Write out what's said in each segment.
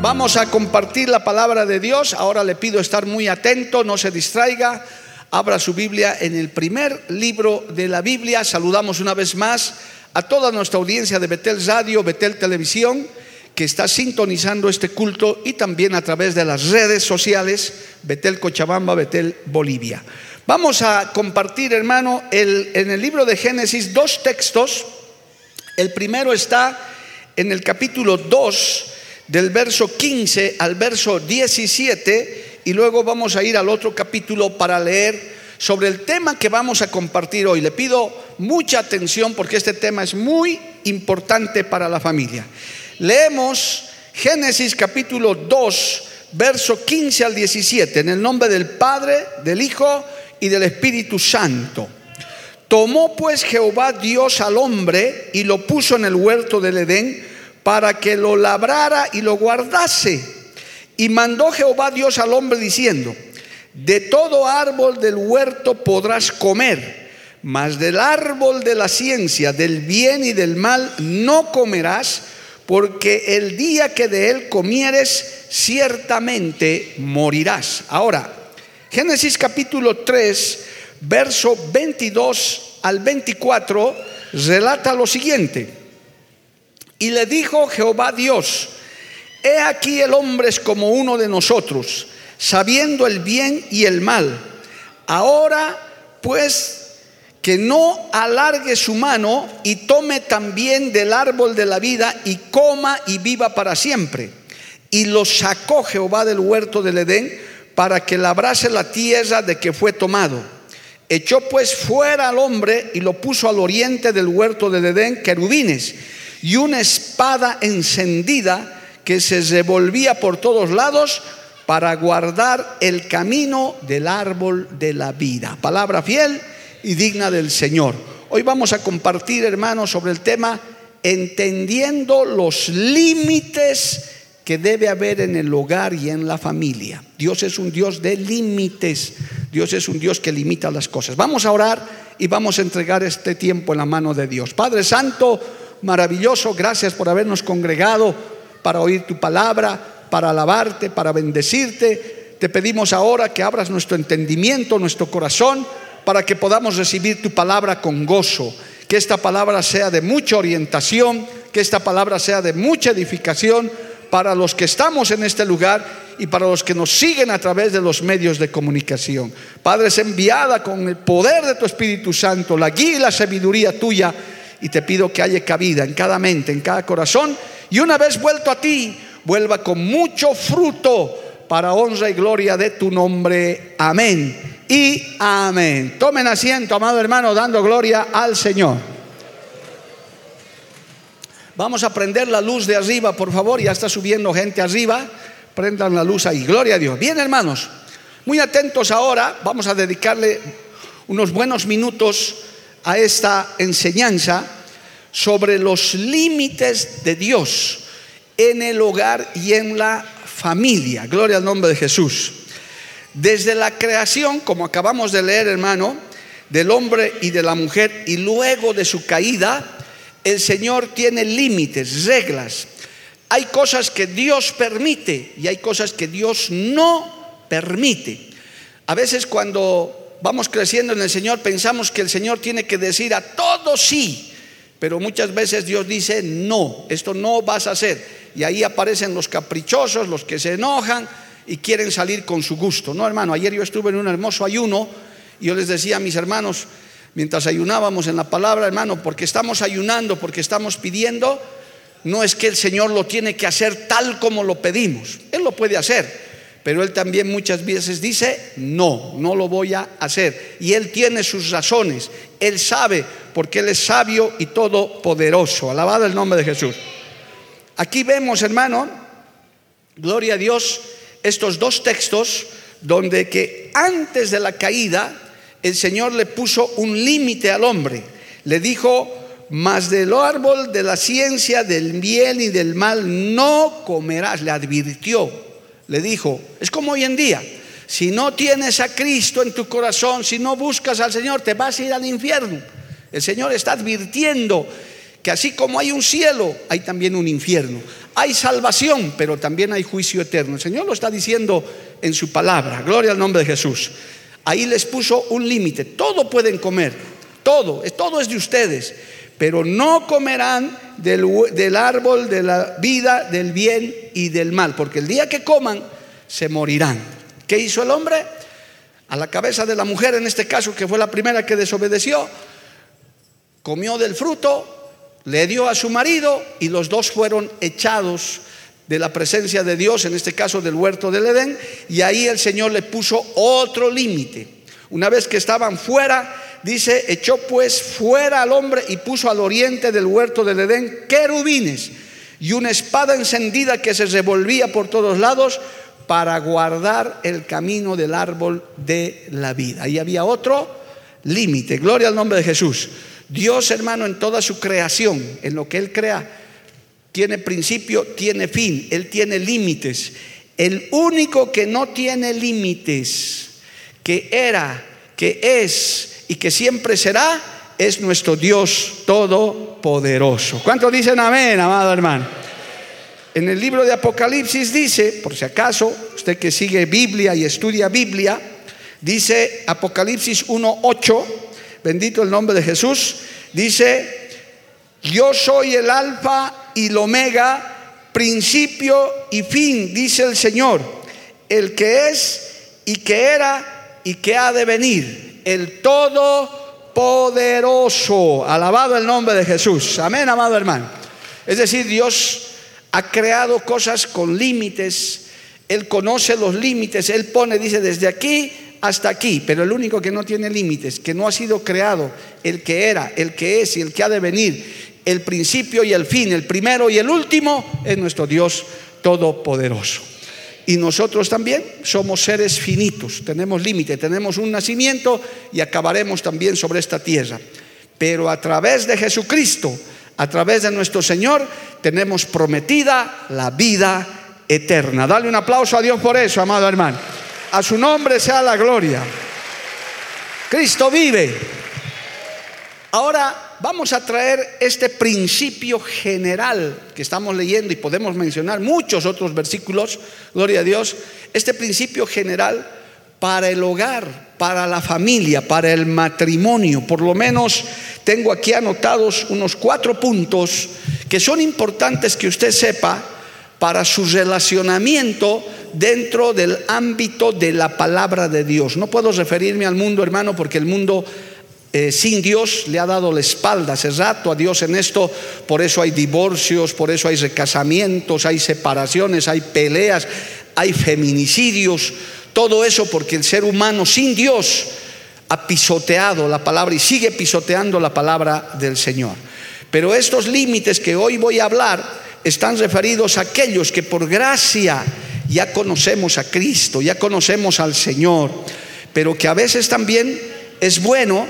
Vamos a compartir la palabra de Dios. Ahora le pido estar muy atento, no se distraiga. Abra su Biblia en el primer libro de la Biblia. Saludamos una vez más a toda nuestra audiencia de Betel Radio, Betel Televisión que está sintonizando este culto y también a través de las redes sociales, Betel Cochabamba, Betel Bolivia. Vamos a compartir, hermano, en el libro de Génesis dos textos. El primero está en el capítulo 2, del verso 15 al verso 17, y luego vamos a ir al otro capítulo para leer sobre el tema que vamos a compartir hoy. Le pido mucha atención porque este tema es muy importante para la familia. Leemos Génesis capítulo 2, verso 15 al 17, en el nombre del Padre, del Hijo y del Espíritu Santo. Tomó pues Jehová Dios al hombre y lo puso en el huerto del Edén para que lo labrara y lo guardase. Y mandó Jehová Dios al hombre diciendo, de todo árbol del huerto podrás comer, mas del árbol de la ciencia, del bien y del mal, no comerás porque el día que de él comieres, ciertamente morirás. Ahora, Génesis capítulo 3, verso 22 al 24, relata lo siguiente. Y le dijo Jehová Dios, he aquí el hombre es como uno de nosotros, sabiendo el bien y el mal. Ahora pues que no alargue su mano y tome también del árbol de la vida y coma y viva para siempre. Y lo sacó Jehová del huerto del Edén para que labrase la tierra de que fue tomado. Echó pues fuera al hombre y lo puso al oriente del huerto del Edén querubines y una espada encendida que se revolvía por todos lados para guardar el camino del árbol de la vida. Palabra fiel y digna del Señor. Hoy vamos a compartir, hermanos, sobre el tema entendiendo los límites que debe haber en el hogar y en la familia. Dios es un Dios de límites. Dios es un Dios que limita las cosas. Vamos a orar y vamos a entregar este tiempo en la mano de Dios. Padre Santo, maravilloso, gracias por habernos congregado para oír tu palabra, para alabarte, para bendecirte. Te pedimos ahora que abras nuestro entendimiento, nuestro corazón para que podamos recibir tu palabra con gozo. Que esta palabra sea de mucha orientación, que esta palabra sea de mucha edificación para los que estamos en este lugar y para los que nos siguen a través de los medios de comunicación. Padre, es enviada con el poder de tu Espíritu Santo, la guía y la sabiduría tuya, y te pido que haya cabida en cada mente, en cada corazón, y una vez vuelto a ti, vuelva con mucho fruto para honra y gloria de tu nombre. Amén y amén. Tomen asiento, amado hermano, dando gloria al Señor. Vamos a prender la luz de arriba, por favor. Ya está subiendo gente arriba. Prendan la luz ahí. Gloria a Dios. Bien, hermanos. Muy atentos ahora. Vamos a dedicarle unos buenos minutos a esta enseñanza sobre los límites de Dios en el hogar y en la familia. Gloria al nombre de Jesús. Desde la creación, como acabamos de leer, hermano, del hombre y de la mujer, y luego de su caída, el Señor tiene límites, reglas. Hay cosas que Dios permite y hay cosas que Dios no permite. A veces cuando vamos creciendo en el Señor pensamos que el Señor tiene que decir a todo sí, pero muchas veces Dios dice no, esto no vas a hacer. Y ahí aparecen los caprichosos, los que se enojan, y quieren salir con su gusto. No, hermano, ayer yo estuve en un hermoso ayuno y yo les decía a mis hermanos, mientras ayunábamos en la palabra, hermano, porque estamos ayunando, porque estamos pidiendo, no es que el Señor lo tiene que hacer tal como lo pedimos. Él lo puede hacer, pero él también muchas veces dice, no, no lo voy a hacer. Y él tiene sus razones, él sabe, porque él es sabio y todopoderoso. Alabado el nombre de Jesús. Aquí vemos, hermano, gloria a Dios, estos dos textos donde que antes de la caída el Señor le puso un límite al hombre. Le dijo, mas del árbol de la ciencia del bien y del mal no comerás, le advirtió, le dijo, es como hoy en día, si no tienes a Cristo en tu corazón, si no buscas al Señor, te vas a ir al infierno. El Señor está advirtiendo que así como hay un cielo, hay también un infierno. Hay salvación, pero también hay juicio eterno. El Señor lo está diciendo en su palabra. Gloria al nombre de Jesús. Ahí les puso un límite. Todo pueden comer, todo, todo es de ustedes pero no comerán del, árbol de la vida, del bien y del mal, porque el día que coman se morirán. ¿Qué hizo el hombre? A la cabeza de la mujer, en este caso, que fue la primera que desobedeció, comió del fruto, le dio a su marido y los dos fueron echados de la presencia de Dios, en este caso del huerto del Edén, y ahí el Señor le puso otro límite. Una vez que estaban fuera, dice, echó pues fuera al hombre y puso al oriente del huerto del Edén querubines y una espada encendida que se revolvía por todos lados para guardar el camino del árbol de la vida. Ahí había otro límite. Gloria al nombre de Jesús. Dios, hermano, en toda su creación, en lo que Él crea, tiene principio, tiene fin, Él tiene límites. El único que no tiene límites, que era, que es y que siempre será, es nuestro Dios todopoderoso. ¿Cuántos dicen amén, amado hermano? En el libro de Apocalipsis dice, por si acaso, usted que sigue Biblia y estudia Biblia, dice Apocalipsis 1.8, bendito el nombre de Jesús, dice, yo soy el alfa y el omega, principio y fin, dice el Señor, el que es y que era y que ha de venir el Todopoderoso. Alabado el nombre de Jesús. Amén, amado hermano. Es decir, Dios ha creado cosas con límites. Él conoce los límites. Él pone, dice, desde aquí hasta aquí. Pero el único que no tiene límites, que no ha sido creado, el que era, el que es y el que ha de venir, el principio y el fin, el primero y el último, es nuestro Dios Todopoderoso. Y nosotros también somos seres finitos, tenemos límite, tenemos un nacimiento y acabaremos también sobre esta tierra. Pero a través de Jesucristo, a través de nuestro Señor, tenemos prometida la vida eterna. Dale un aplauso a Dios por eso, amado hermano. A su nombre sea la gloria. Cristo vive. Ahora vamos a traer este principio general que estamos leyendo y podemos mencionar muchos otros versículos, gloria a Dios, este principio general para el hogar, para la familia, para el matrimonio. Por lo menos tengo aquí anotados unos cuatro puntos que son importantes que usted sepa para su relacionamiento dentro del ámbito de la palabra de Dios. No puedo referirme al mundo, hermano, porque el mundo eh, sin Dios le ha dado la espalda hace rato a Dios en esto, por eso hay divorcios, por eso hay recasamientos, hay separaciones, hay peleas, hay feminicidios, todo eso porque el ser humano sin Dios ha pisoteado la palabra y sigue pisoteando la palabra del Señor. Pero estos límites que hoy voy a hablar están referidos a aquellos que por gracia ya conocemos a Cristo, ya conocemos al Señor, pero que a veces también es bueno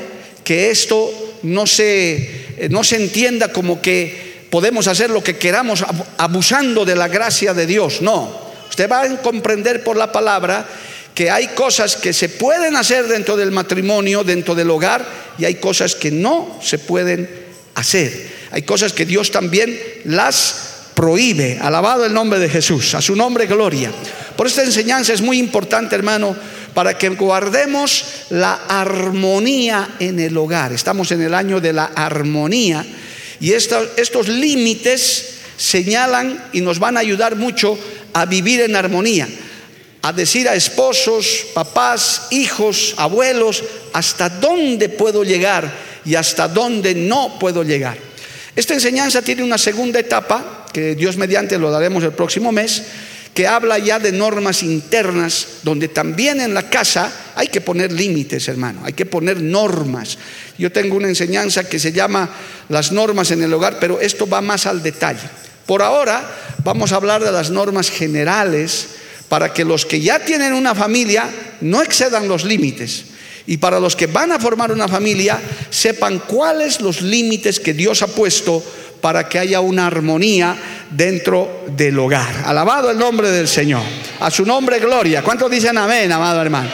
que esto no se, no se entienda como que podemos hacer lo que queramos abusando de la gracia de Dios. No, usted va a comprender por la palabra que hay cosas que se pueden hacer dentro del matrimonio, dentro del hogar, y hay cosas que no se pueden hacer. Hay cosas que Dios también las prohíbe. Alabado el nombre de Jesús, a su nombre gloria. Por esta enseñanza es muy importante, hermano, para que guardemos la armonía en el hogar. Estamos en el año de la armonía y estos, límites señalan y nos van a ayudar mucho a vivir en armonía, a decir a esposos, papás, hijos, abuelos, hasta dónde puedo llegar y hasta dónde no puedo llegar. Esta enseñanza tiene una segunda etapa, que Dios mediante lo daremos el próximo mes, que habla ya de normas internas, donde también en la casa hay que poner límites, hermano, hay que poner normas. Yo tengo una enseñanza que se llama las normas en el hogar, pero esto va más al detalle. Por ahora vamos a hablar de las normas generales para que los que ya tienen una familia no excedan los límites. Y para los que van a formar una familia, sepan cuáles los límites que Dios ha puesto para que haya una armonía dentro del hogar. Alabado el nombre del Señor. A su nombre gloria. ¿Cuántos dicen amén, amado hermano?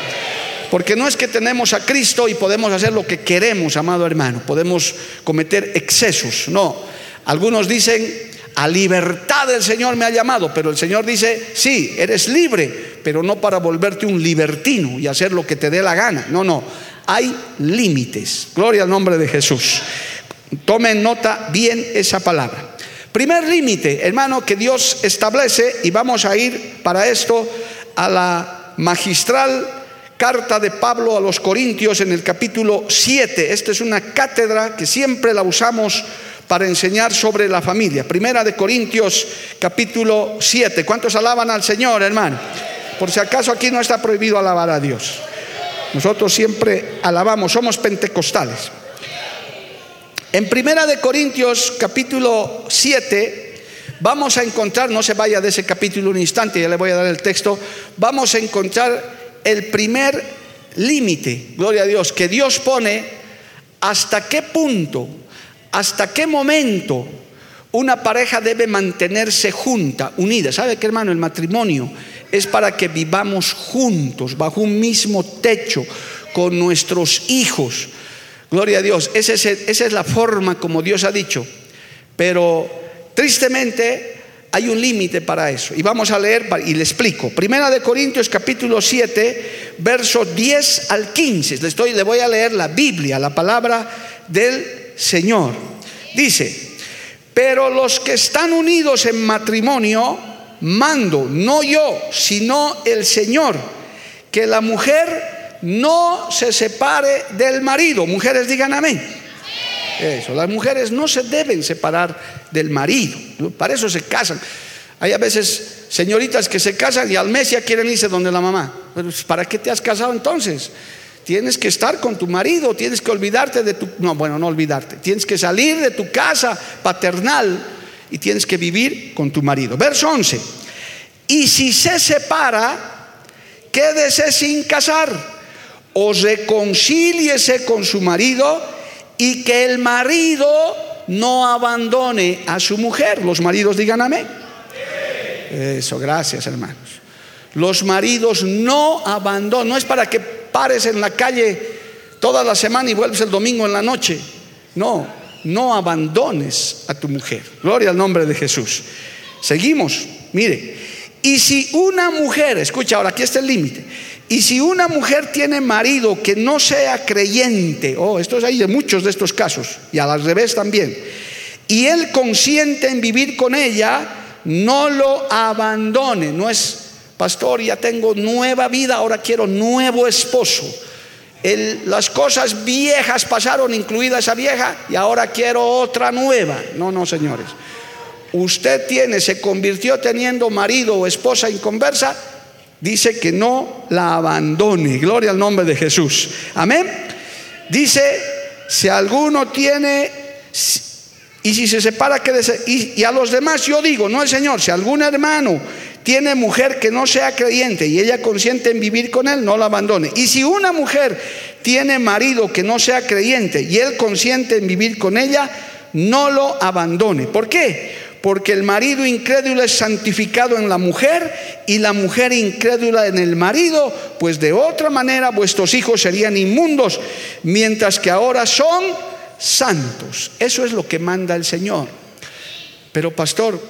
Porque no es que tenemos a Cristo y podemos hacer lo que queremos, amado hermano. Podemos cometer excesos. No. Algunos dicen, a libertad el Señor me ha llamado, pero el Señor dice, sí, eres libre, pero no para volverte un libertino y hacer lo que te dé la gana. No, no. Hay límites. Gloria al nombre de Jesús. Tomen nota bien esa palabra. Primer límite, hermano, que Dios establece, y vamos a ir para esto a la magistral carta de Pablo a los Corintios en el capítulo 7. Esta es una cátedra que siempre la usamos para enseñar sobre la familia. Primera de Corintios capítulo 7. ¿Cuántos alaban al Señor, hermano? Por si acaso aquí no está prohibido alabar a Dios. Nosotros siempre alabamos, somos pentecostales. En Primera de Corintios capítulo 7 vamos a encontrar, no se vaya de ese capítulo un instante, ya le voy a dar el texto, vamos a encontrar el primer límite, gloria a Dios, que Dios pone hasta qué punto, hasta qué momento una pareja debe mantenerse junta, unida. ¿Sabe qué hermano? El matrimonio es para que vivamos juntos, bajo un mismo techo, con nuestros hijos Gloria a Dios. Esa es, la forma como Dios ha dicho. Pero tristemente hay un límite para eso. Y vamos a leer y le explico. Primera de Corintios capítulo 7, versos 10 al 15. Le, estoy, le voy a leer la Biblia, la palabra del Señor. Dice, pero los que están unidos en matrimonio, mando, no yo, sino el Señor, que la mujer no se separe del marido. Mujeres digan amén. Eso, las mujeres no se deben separar del marido. Para eso se casan. Hay a veces señoritas que se casan y al mes ya quieren irse donde la mamá. ¿Para qué te has casado entonces? Tienes que estar con tu marido, tienes que olvidarte de tu... No, bueno, no olvidarte. Tienes que salir de tu casa paternal y tienes que vivir con tu marido. Verso 11. Y si se separa, quédese sin casar o reconcíliese con su marido y que el marido no abandone a su mujer. Los maridos digan amén. Eso, gracias hermanos. Los maridos no abandonan, no es para que pares en la calle toda la semana y vuelves el domingo en la noche. No, no abandones a tu mujer. Gloria al nombre de Jesús. Seguimos, mire. Y si una mujer, escucha ahora, aquí está el límite. Y si una mujer tiene marido que no sea creyente, oh, esto es ahí de muchos de estos casos, y al revés también, y él consiente en vivir con ella, no lo abandone. No es, pastor, ya tengo nueva vida, ahora quiero nuevo esposo. Las cosas viejas pasaron, incluida esa vieja, y ahora quiero otra nueva. No, no, señores. Usted tiene, se convirtió teniendo marido o esposa inconversa, dice que no la abandone. Gloria al nombre de Jesús. Amén. Dice, si alguno tiene, y si se separa, que y, y a los demás yo digo, no el Señor, si algún hermano tiene mujer que no sea creyente y ella consiente en vivir con él, no la abandone. Y si una mujer tiene marido que no sea creyente y él consiente en vivir con ella, no lo abandone. ¿Por qué? porque el marido incrédulo es santificado en la mujer y la mujer incrédula en el marido, pues de otra manera vuestros hijos serían inmundos, mientras que ahora son santos. Eso es lo que manda el Señor. Pero pastor,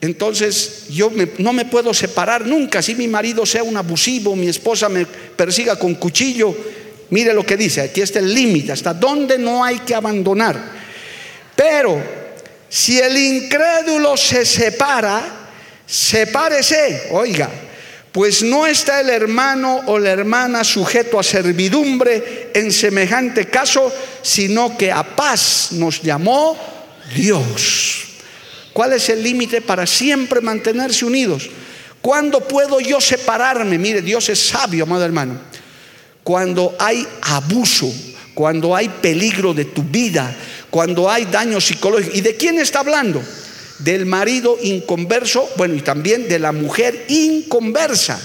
entonces yo no me puedo separar nunca si mi marido sea un abusivo, mi esposa me persiga con cuchillo. Mire lo que dice, aquí está el límite, hasta dónde no hay que abandonar. Pero si el incrédulo se separa, sepárese, oiga, pues no está el hermano o la hermana sujeto a servidumbre en semejante caso, sino que a paz nos llamó Dios. ¿Cuál es el límite para siempre mantenerse unidos? ¿Cuándo puedo yo separarme? Mire, Dios es sabio, amado hermano. Cuando hay abuso, cuando hay peligro de tu vida, cuando hay daño psicológico. ¿Y de quién está hablando? Del marido inconverso, bueno, y también de la mujer inconversa.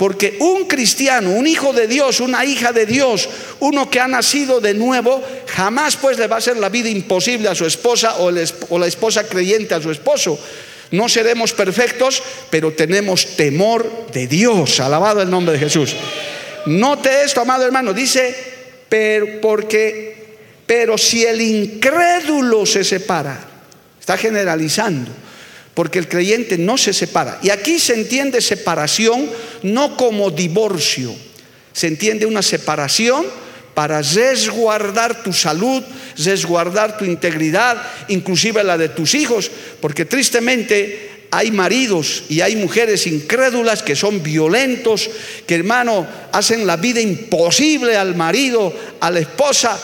Porque un cristiano, un hijo de Dios, una hija de Dios, uno que ha nacido de nuevo, jamás pues le va a hacer la vida imposible a su esposa o, la esposa creyente a su esposo. No seremos perfectos, pero tenemos temor de Dios. Alabado el nombre de Jesús. Note esto, amado hermano. Dice, pero porque, pero si el incrédulo se separa, está generalizando porque el creyente no se separa. Y aquí se entiende separación no como divorcio, se entiende una separación para resguardar tu salud, resguardar tu integridad, inclusive la de tus hijos, porque tristemente hay maridos y hay mujeres incrédulas que son violentos, que hermano hacen la vida imposible al marido, a la esposa.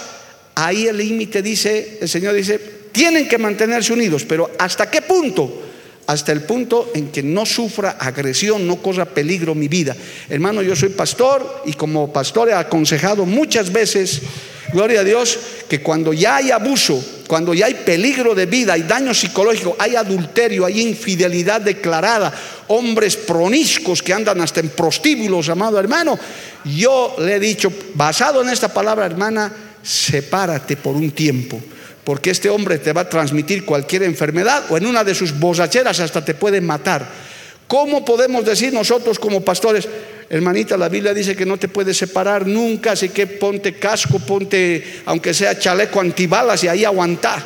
Ahí el límite dice, el Señor dice, tienen que mantenerse unidos, pero ¿hasta qué punto? Hasta el punto en que no sufra agresión, no corra peligro mi vida. Hermano, yo soy pastor y como pastor he aconsejado muchas veces, gloria a Dios, que cuando ya hay abuso, cuando ya hay peligro de vida, hay daño psicológico, hay adulterio, hay infidelidad declarada, hombres proniscos que andan hasta en prostíbulos, amado hermano, yo le he dicho, basado en esta palabra, hermana, sepárate por un tiempo porque este hombre te va a transmitir cualquier enfermedad o en una de sus bozacheras hasta te puede matar. ¿Cómo podemos decir nosotros como pastores, hermanita, la Biblia dice que no te puedes separar nunca, así que ponte casco, ponte, aunque sea chaleco antibalas y ahí aguanta?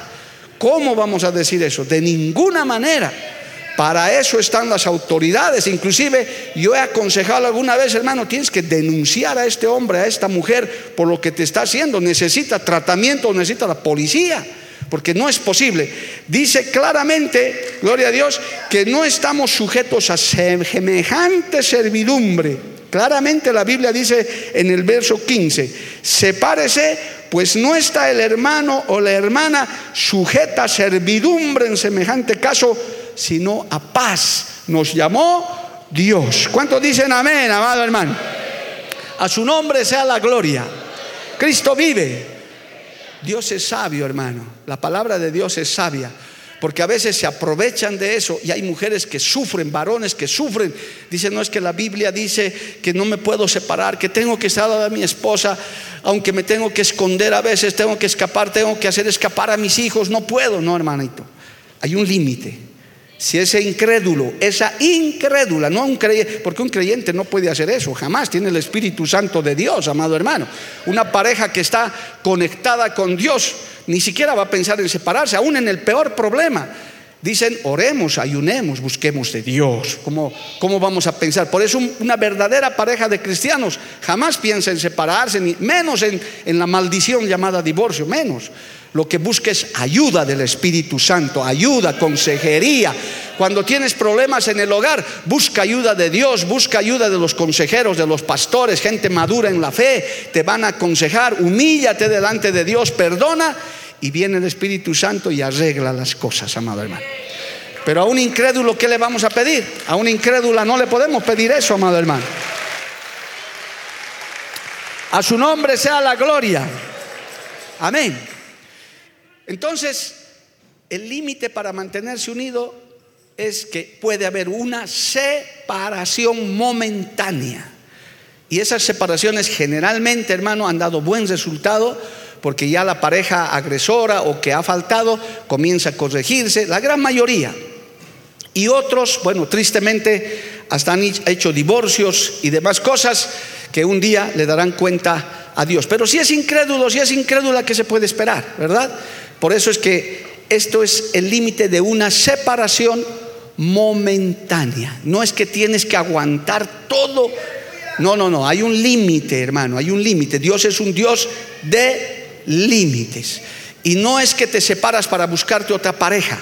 ¿Cómo vamos a decir eso? De ninguna manera. Para eso están las autoridades. Inclusive yo he aconsejado alguna vez, hermano, tienes que denunciar a este hombre, a esta mujer, por lo que te está haciendo. Necesita tratamiento, necesita la policía, porque no es posible. Dice claramente, gloria a Dios, que no estamos sujetos a semejante servidumbre. Claramente la Biblia dice en el verso 15, sepárese, pues no está el hermano o la hermana sujeta a servidumbre en semejante caso sino a paz. Nos llamó Dios. ¿Cuántos dicen amén, amado hermano? A su nombre sea la gloria. Cristo vive. Dios es sabio, hermano. La palabra de Dios es sabia. Porque a veces se aprovechan de eso y hay mujeres que sufren, varones que sufren. Dicen, no es que la Biblia dice que no me puedo separar, que tengo que estar a mi esposa, aunque me tengo que esconder a veces, tengo que escapar, tengo que hacer escapar a mis hijos. No puedo, no, hermanito. Hay un límite si ese incrédulo, esa incrédula, no un creyente, porque un creyente no puede hacer eso, jamás tiene el Espíritu Santo de Dios, amado hermano. Una pareja que está conectada con Dios ni siquiera va a pensar en separarse, aún en el peor problema. Dicen, oremos, ayunemos, busquemos de Dios. ¿Cómo, cómo vamos a pensar? Por eso una verdadera pareja de cristianos jamás piensa en separarse, ni menos en, en la maldición llamada divorcio, menos. Lo que busca es ayuda del Espíritu Santo, ayuda, consejería. Cuando tienes problemas en el hogar, busca ayuda de Dios, busca ayuda de los consejeros, de los pastores, gente madura en la fe, te van a aconsejar, humíllate delante de Dios, perdona y viene el Espíritu Santo y arregla las cosas, amado hermano. Pero a un incrédulo, ¿qué le vamos a pedir? A un incrédula no le podemos pedir eso, amado hermano. A su nombre sea la gloria. Amén. Entonces, el límite para mantenerse unido es que puede haber una separación momentánea. Y esas separaciones generalmente, hermano, han dado buen resultado porque ya la pareja agresora o que ha faltado comienza a corregirse, la gran mayoría. Y otros, bueno, tristemente, hasta han hecho divorcios y demás cosas que un día le darán cuenta a Dios. Pero si es incrédulo, si es incrédula, ¿qué se puede esperar? ¿Verdad? Por eso es que esto es el límite de una separación momentánea. No es que tienes que aguantar todo. No, no, no. Hay un límite, hermano. Hay un límite. Dios es un Dios de límites. Y no es que te separas para buscarte otra pareja.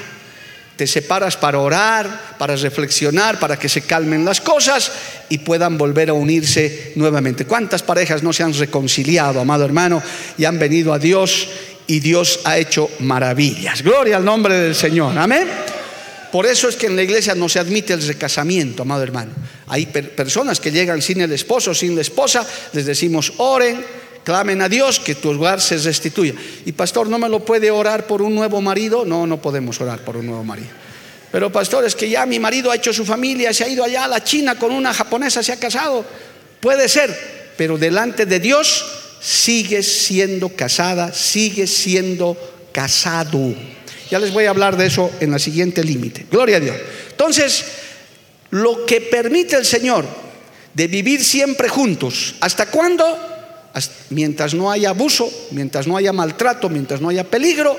Te separas para orar, para reflexionar, para que se calmen las cosas y puedan volver a unirse nuevamente. ¿Cuántas parejas no se han reconciliado, amado hermano, y han venido a Dios y Dios ha hecho maravillas. Gloria al nombre del Señor. Amén. Por eso es que en la iglesia no se admite el recasamiento, amado hermano. Hay personas que llegan sin el esposo, sin la esposa, les decimos oren, clamen a Dios que tu hogar se restituya. Y pastor, ¿no me lo puede orar por un nuevo marido? No, no podemos orar por un nuevo marido. Pero pastor, es que ya mi marido ha hecho su familia, se ha ido allá a la China con una japonesa, se ha casado. Puede ser, pero delante de Dios sigue siendo casada, sigue siendo casado. Ya les voy a hablar de eso en la siguiente límite. Gloria a Dios. Entonces, lo que permite el Señor de vivir siempre juntos, ¿hasta cuándo? Mientras no haya abuso, mientras no haya maltrato, mientras no haya peligro,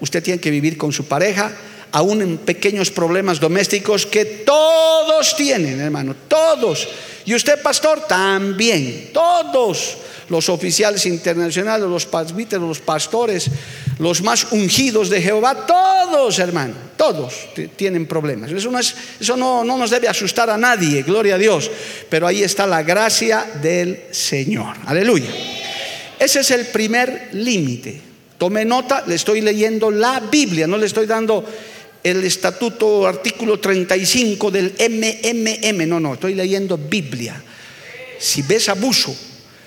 usted tiene que vivir con su pareja, aún en pequeños problemas domésticos que todos tienen, hermano, todos. Y usted, pastor, también, todos los oficiales internacionales, los presbíteros, los pastores, los más ungidos de Jehová, todos, hermano, todos tienen problemas. Eso, no, es, eso no, no nos debe asustar a nadie, gloria a Dios, pero ahí está la gracia del Señor. Aleluya. Ese es el primer límite. Tome nota, le estoy leyendo la Biblia, no le estoy dando el estatuto artículo 35 del MMM, no, no, estoy leyendo Biblia. Si ves abuso,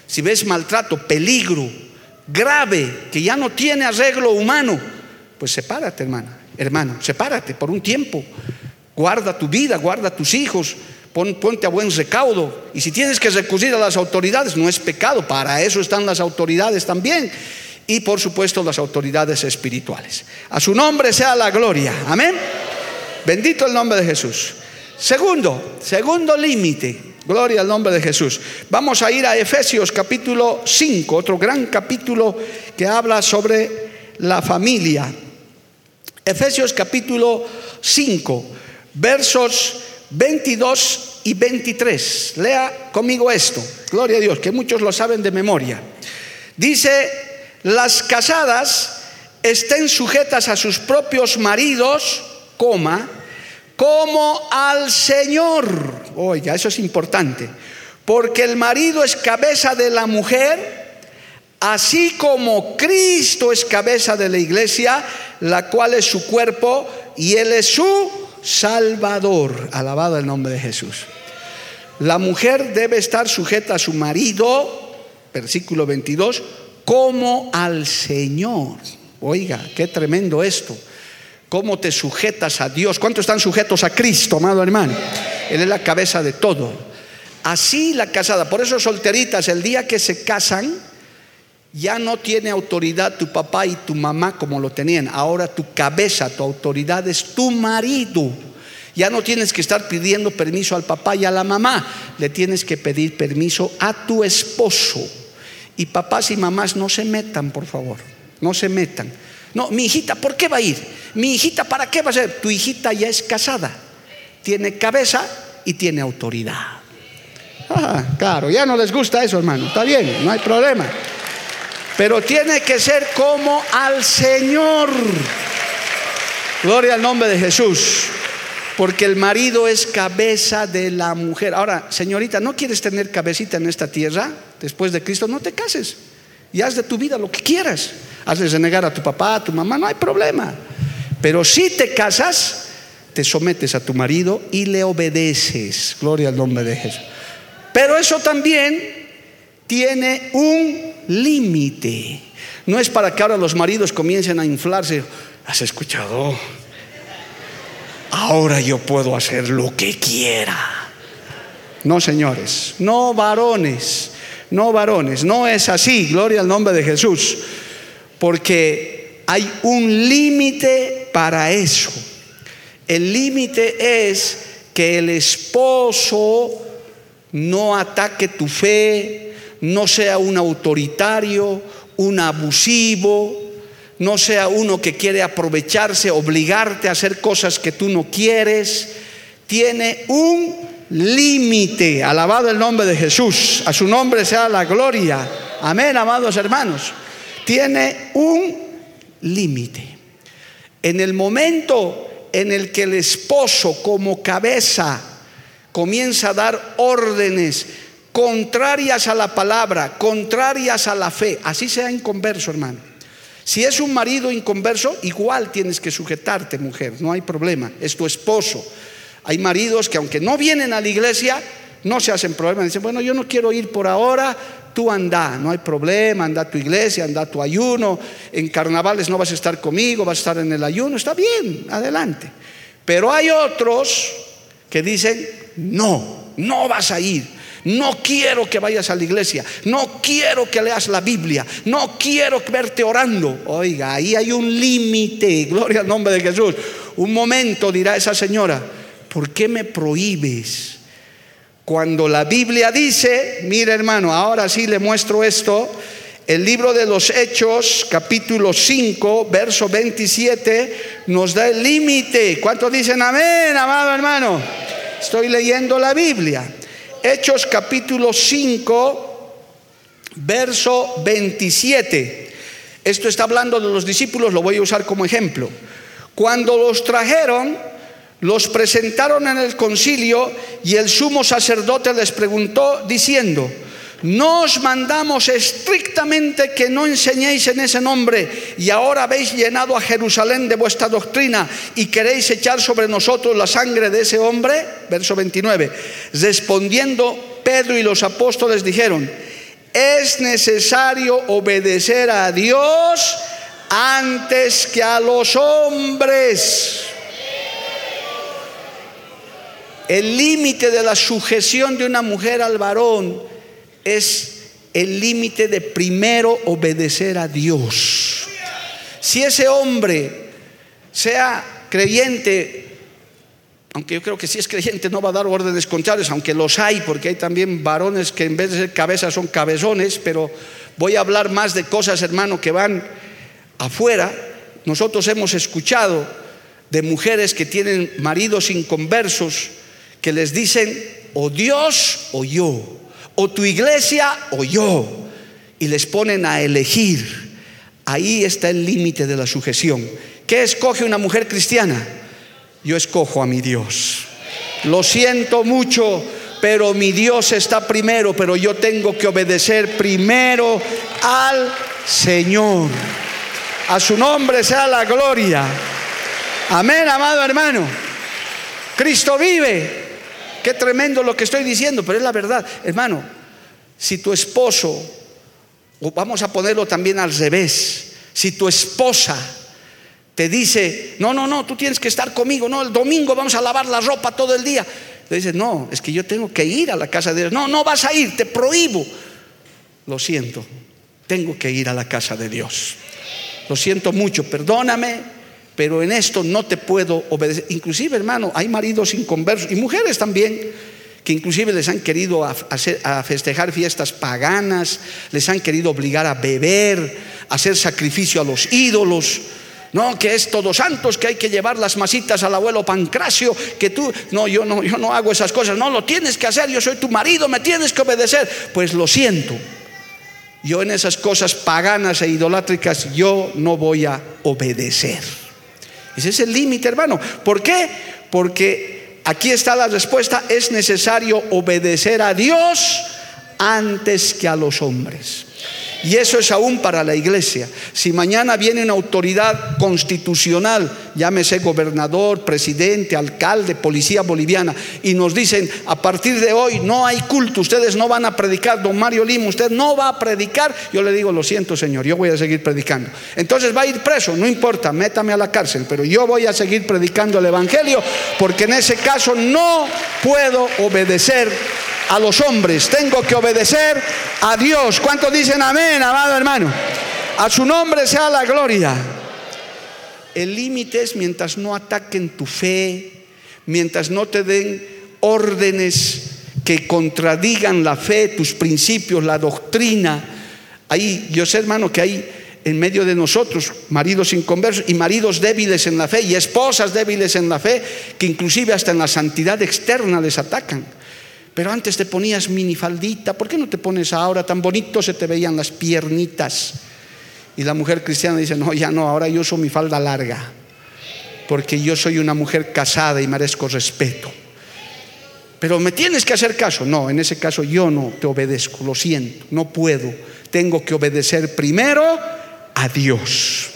si ves maltrato, peligro grave que ya no tiene arreglo humano, pues sepárate, hermana, hermano, sepárate por un tiempo. Guarda tu vida, guarda tus hijos, ponte a buen recaudo. Y si tienes que recurrir a las autoridades, no es pecado, para eso están las autoridades también. Y por supuesto las autoridades espirituales. A su nombre sea la gloria. Amén. Bendito el nombre de Jesús. Segundo, segundo límite Gloria al nombre de Jesús. Vamos a ir a Efesios capítulo 5, otro gran capítulo que habla sobre la familia. Efesios capítulo 5, versos 22 y 23. Lea conmigo esto. Gloria a Dios, que muchos lo saben de memoria. Dice, las casadas estén sujetas a sus propios maridos, coma, como al Señor. Oiga, eso es importante. Porque el marido es cabeza de la mujer, así como Cristo es cabeza de la iglesia, la cual es su cuerpo y Él es su Salvador. Alabado el nombre de Jesús. La mujer debe estar sujeta a su marido, versículo 22, como al Señor. Oiga, qué tremendo esto cómo te sujetas a Dios. ¿Cuántos están sujetos a Cristo, amado hermano? Él es la cabeza de todo. Así la casada, por eso solteritas, el día que se casan, ya no tiene autoridad tu papá y tu mamá como lo tenían. Ahora tu cabeza, tu autoridad es tu marido. Ya no tienes que estar pidiendo permiso al papá y a la mamá, le tienes que pedir permiso a tu esposo. Y papás y mamás no se metan, por favor, no se metan. No, mi hijita, ¿por qué va a ir? Mi hijita, ¿para qué va a ser? Tu hijita ya es casada, tiene cabeza y tiene autoridad. Ah, claro, ya no les gusta eso, hermano. Está bien, no hay problema. Pero tiene que ser como al Señor. Gloria al nombre de Jesús. Porque el marido es cabeza de la mujer. Ahora, señorita, ¿no quieres tener cabecita en esta tierra después de Cristo? No te cases y haz de tu vida lo que quieras. Hazles renegar a tu papá, a tu mamá, no hay problema. Pero si te casas, te sometes a tu marido y le obedeces. Gloria al nombre de Jesús. Pero eso también tiene un límite. No es para que ahora los maridos comiencen a inflarse. ¿Has escuchado? Ahora yo puedo hacer lo que quiera. No, señores, no varones, no varones, no es así, gloria al nombre de Jesús, porque hay un límite para eso. El límite es que el esposo no ataque tu fe, no sea un autoritario, un abusivo, no sea uno que quiere aprovecharse, obligarte a hacer cosas que tú no quieres. Tiene un límite. Alabado el nombre de Jesús. A su nombre sea la gloria. Amén, amados hermanos. Tiene un límite. En el momento en el que el esposo como cabeza comienza a dar órdenes contrarias a la palabra, contrarias a la fe, así sea inconverso, hermano. Si es un marido inconverso, igual tienes que sujetarte, mujer, no hay problema, es tu esposo. Hay maridos que aunque no vienen a la iglesia, no se hacen problema, dicen, bueno, yo no quiero ir por ahora, tú anda, no hay problema, anda a tu iglesia, anda a tu ayuno, en carnavales no vas a estar conmigo, vas a estar en el ayuno, está bien, adelante. Pero hay otros que dicen, no, no vas a ir. No quiero que vayas a la iglesia, no quiero que leas la Biblia, no quiero verte orando. Oiga, ahí hay un límite, gloria al nombre de Jesús. Un momento dirá esa señora, ¿por qué me prohíbes? Cuando la Biblia dice, mira hermano, ahora sí le muestro esto, el libro de los Hechos, capítulo 5, verso 27, nos da el límite. ¿Cuántos dicen amén, amado hermano? Estoy leyendo la Biblia. Hechos capítulo 5, verso 27. Esto está hablando de los discípulos, lo voy a usar como ejemplo. Cuando los trajeron, los presentaron en el concilio y el sumo sacerdote les preguntó diciendo, nos mandamos estrictamente que no enseñéis en ese nombre y ahora habéis llenado a Jerusalén de vuestra doctrina y queréis echar sobre nosotros la sangre de ese hombre. Verso 29. Respondiendo Pedro y los apóstoles dijeron, es necesario obedecer a Dios antes que a los hombres. El límite de la sujeción de una mujer al varón es el límite de primero obedecer a Dios. Si ese hombre sea creyente, aunque yo creo que si es creyente no va a dar órdenes contrarias, aunque los hay, porque hay también varones que en vez de ser cabezas son cabezones, pero voy a hablar más de cosas, hermano, que van afuera. Nosotros hemos escuchado de mujeres que tienen maridos inconversos, que les dicen o Dios o yo, o tu iglesia o yo, y les ponen a elegir. Ahí está el límite de la sujeción. ¿Qué escoge una mujer cristiana? Yo escojo a mi Dios. Lo siento mucho, pero mi Dios está primero, pero yo tengo que obedecer primero al Señor. A su nombre sea la gloria. Amén, amado hermano. Cristo vive. Qué tremendo lo que estoy diciendo, pero es la verdad. Hermano, si tu esposo, o vamos a ponerlo también al revés, si tu esposa te dice, no, no, no, tú tienes que estar conmigo, no, el domingo vamos a lavar la ropa todo el día. Le dices, no, es que yo tengo que ir a la casa de Dios. No, no vas a ir, te prohíbo. Lo siento, tengo que ir a la casa de Dios. Lo siento mucho, perdóname, pero en esto no te puedo obedecer. Inclusive, hermano, hay maridos inconversos y mujeres también que inclusive les han querido a festejar fiestas paganas, les han querido obligar a beber, a hacer sacrificio a los ídolos. No, que es todos santos, que hay que llevar las masitas al abuelo Pancracio, que tú, no, yo no, yo no hago esas cosas, no, lo tienes que hacer, yo soy tu marido, me tienes que obedecer. Pues lo siento, yo en esas cosas paganas e idolátricas, yo no voy a obedecer. Ese es el límite, hermano. ¿Por qué? Porque aquí está la respuesta, es necesario obedecer a Dios antes que a los hombres. Y eso es aún para la iglesia. Si mañana viene una autoridad constitucional, llámese gobernador, presidente, alcalde, policía boliviana, y nos dicen, a partir de hoy no hay culto, ustedes no van a predicar, don Mario Lima, usted no va a predicar, yo le digo, lo siento Señor, yo voy a seguir predicando. Entonces va a ir preso, no importa, métame a la cárcel, pero yo voy a seguir predicando el Evangelio, porque en ese caso no puedo obedecer a los hombres, tengo que obedecer a Dios. ¿Cuántos dicen amén, amado hermano? A su nombre sea la gloria. El límite es mientras no ataquen tu fe, mientras no te den órdenes que contradigan la fe, tus principios, la doctrina. Ahí, yo sé, hermano, que hay en medio de nosotros maridos inconversos y maridos débiles en la fe y esposas débiles en la fe, que inclusive hasta en la santidad externa les atacan. Pero antes te ponías minifaldita, ¿por qué no te pones ahora? Tan bonito se te veían las piernitas. Y la mujer cristiana dice, no, ya no, ahora yo uso mi falda larga, porque yo soy una mujer casada y merezco respeto. Pero me tienes que hacer caso. No, en ese caso yo no te obedezco, lo siento, no puedo. Tengo que obedecer primero a Dios.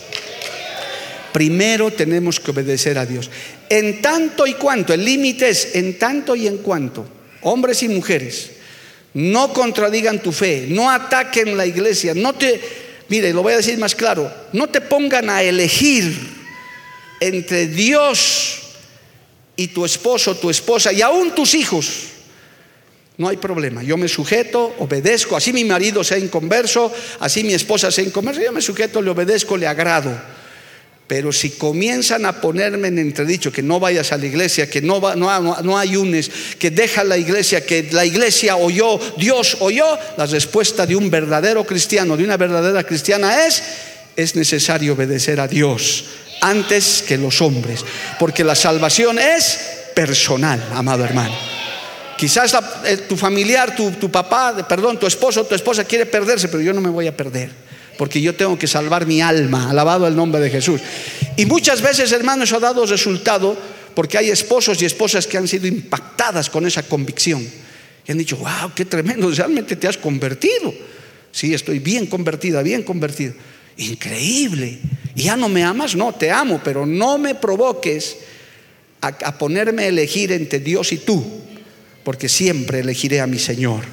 Primero tenemos que obedecer a Dios. En tanto y cuanto, el límite es en tanto y en cuanto, hombres y mujeres, no contradigan tu fe, no ataquen la iglesia, no te, mire, lo voy a decir más claro, no te pongan a elegir entre Dios y tu esposo, tu esposa y aún tus hijos. No hay problema, yo me sujeto, obedezco, así mi marido sea inconverso, así mi esposa sea inconverso, yo me sujeto, le obedezco, le agrado. Pero si comienzan a ponerme en entredicho que no vayas a la iglesia, que no, va, ayunes, que deja la iglesia, que la iglesia oyó, Dios oyó, la respuesta de un verdadero cristiano, de una verdadera cristiana es, es necesario obedecer a Dios antes que los hombres, porque la salvación es personal, amado hermano. Quizás eh, tu familiar, tu, tu papá, perdón, tu esposo, tu esposa quiere perderse, pero yo no me voy a perder porque yo tengo que salvar mi alma, alabado el nombre de Jesús. Y muchas veces, hermanos, eso ha dado resultado porque hay esposos y esposas que han sido impactadas con esa convicción. Y han dicho, wow, qué tremendo, realmente te has convertido. Sí, estoy bien convertida, bien convertido. Increíble. ¿Y ya no me amas? No, te amo, pero no me provoques a ponerme a elegir entre Dios y tú, porque siempre elegiré a mi Señor,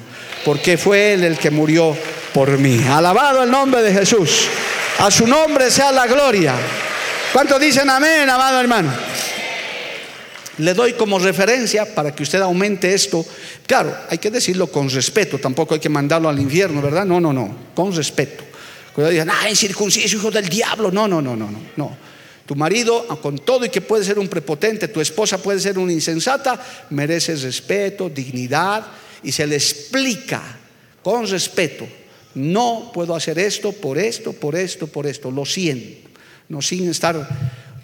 porque fue Él el que murió por mí. Alabado el nombre de Jesús. A su nombre sea la gloria. ¿Cuántos dicen amén, amado hermano? Le doy como referencia para que usted aumente esto. Claro, hay que decirlo con respeto, tampoco hay que mandarlo al infierno, ¿verdad? No, no, no, con respeto. Cuando digan, ah, circunciso, hijo del diablo. No, no, no, no, no, no. Tu marido, con todo y que puede ser un prepotente, tu esposa puede ser una insensata, merece respeto, dignidad y se le explica con respeto no puedo hacer esto por esto, por esto, por esto. Lo siento. No sin estar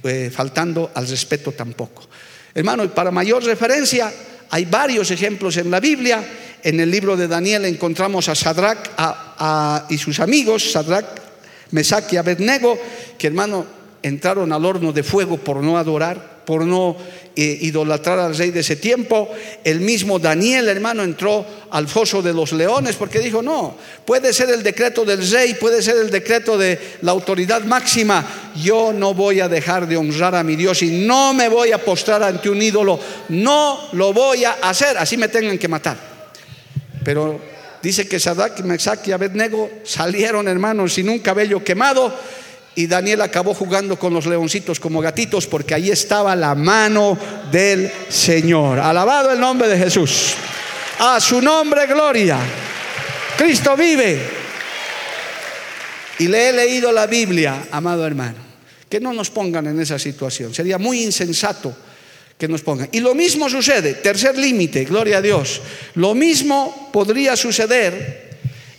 eh, faltando al respeto tampoco. Hermano, para mayor referencia, hay varios ejemplos en la Biblia. En el libro de Daniel encontramos a Sadrach y sus amigos, Sadrach, Mesach y Abednego, que hermano entraron al horno de fuego por no adorar por no eh, idolatrar al rey de ese tiempo. El mismo Daniel, hermano, entró al foso de los leones porque dijo, no, puede ser el decreto del rey, puede ser el decreto de la autoridad máxima. Yo no voy a dejar de honrar a mi Dios y no me voy a postrar ante un ídolo. No lo voy a hacer, así me tengan que matar. Pero dice que Sadak, Mesach y Abednego salieron, hermanos, sin un cabello quemado y Daniel acabó jugando con los leoncitos como gatitos porque ahí estaba la mano del Señor. Alabado el nombre de Jesús. A su nombre, gloria. Cristo vive. Y le he leído la Biblia, amado hermano. Que no nos pongan en esa situación. Sería muy insensato que nos pongan. Y lo mismo sucede, tercer límite, gloria a Dios. Lo mismo podría suceder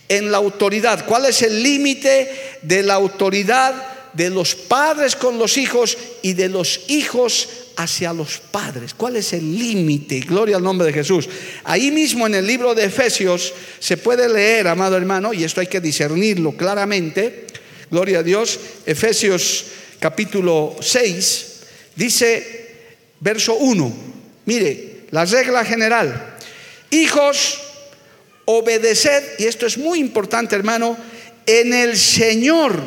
en la autoridad. ¿Cuál es el límite de la autoridad de los padres con los hijos y de los hijos hacia los padres. ¿Cuál es el límite? Gloria al nombre de Jesús. Ahí mismo en el libro de Efesios se puede leer, amado hermano, y esto hay que discernirlo claramente. Gloria a Dios. Efesios capítulo 6 dice, verso 1, mire, la regla general. Hijos, obedeced, y esto es muy importante hermano, en el Señor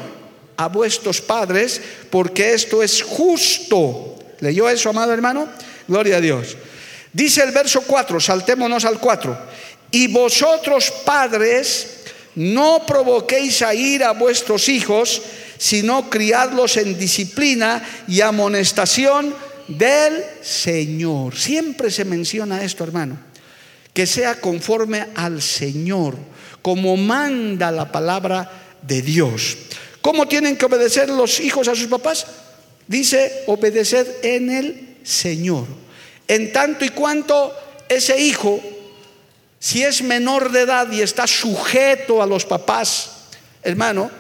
a vuestros padres, porque esto es justo. ¿Leyó eso, amado hermano? Gloria a Dios. Dice el verso 4, saltémonos al 4. Y vosotros padres, no provoquéis a ir a vuestros hijos, sino criadlos en disciplina y amonestación del Señor. Siempre se menciona esto, hermano, que sea conforme al Señor, como manda la palabra de Dios. ¿Cómo tienen que obedecer los hijos a sus papás? Dice, obedecer en el Señor. En tanto y cuanto ese hijo, si es menor de edad y está sujeto a los papás, hermano,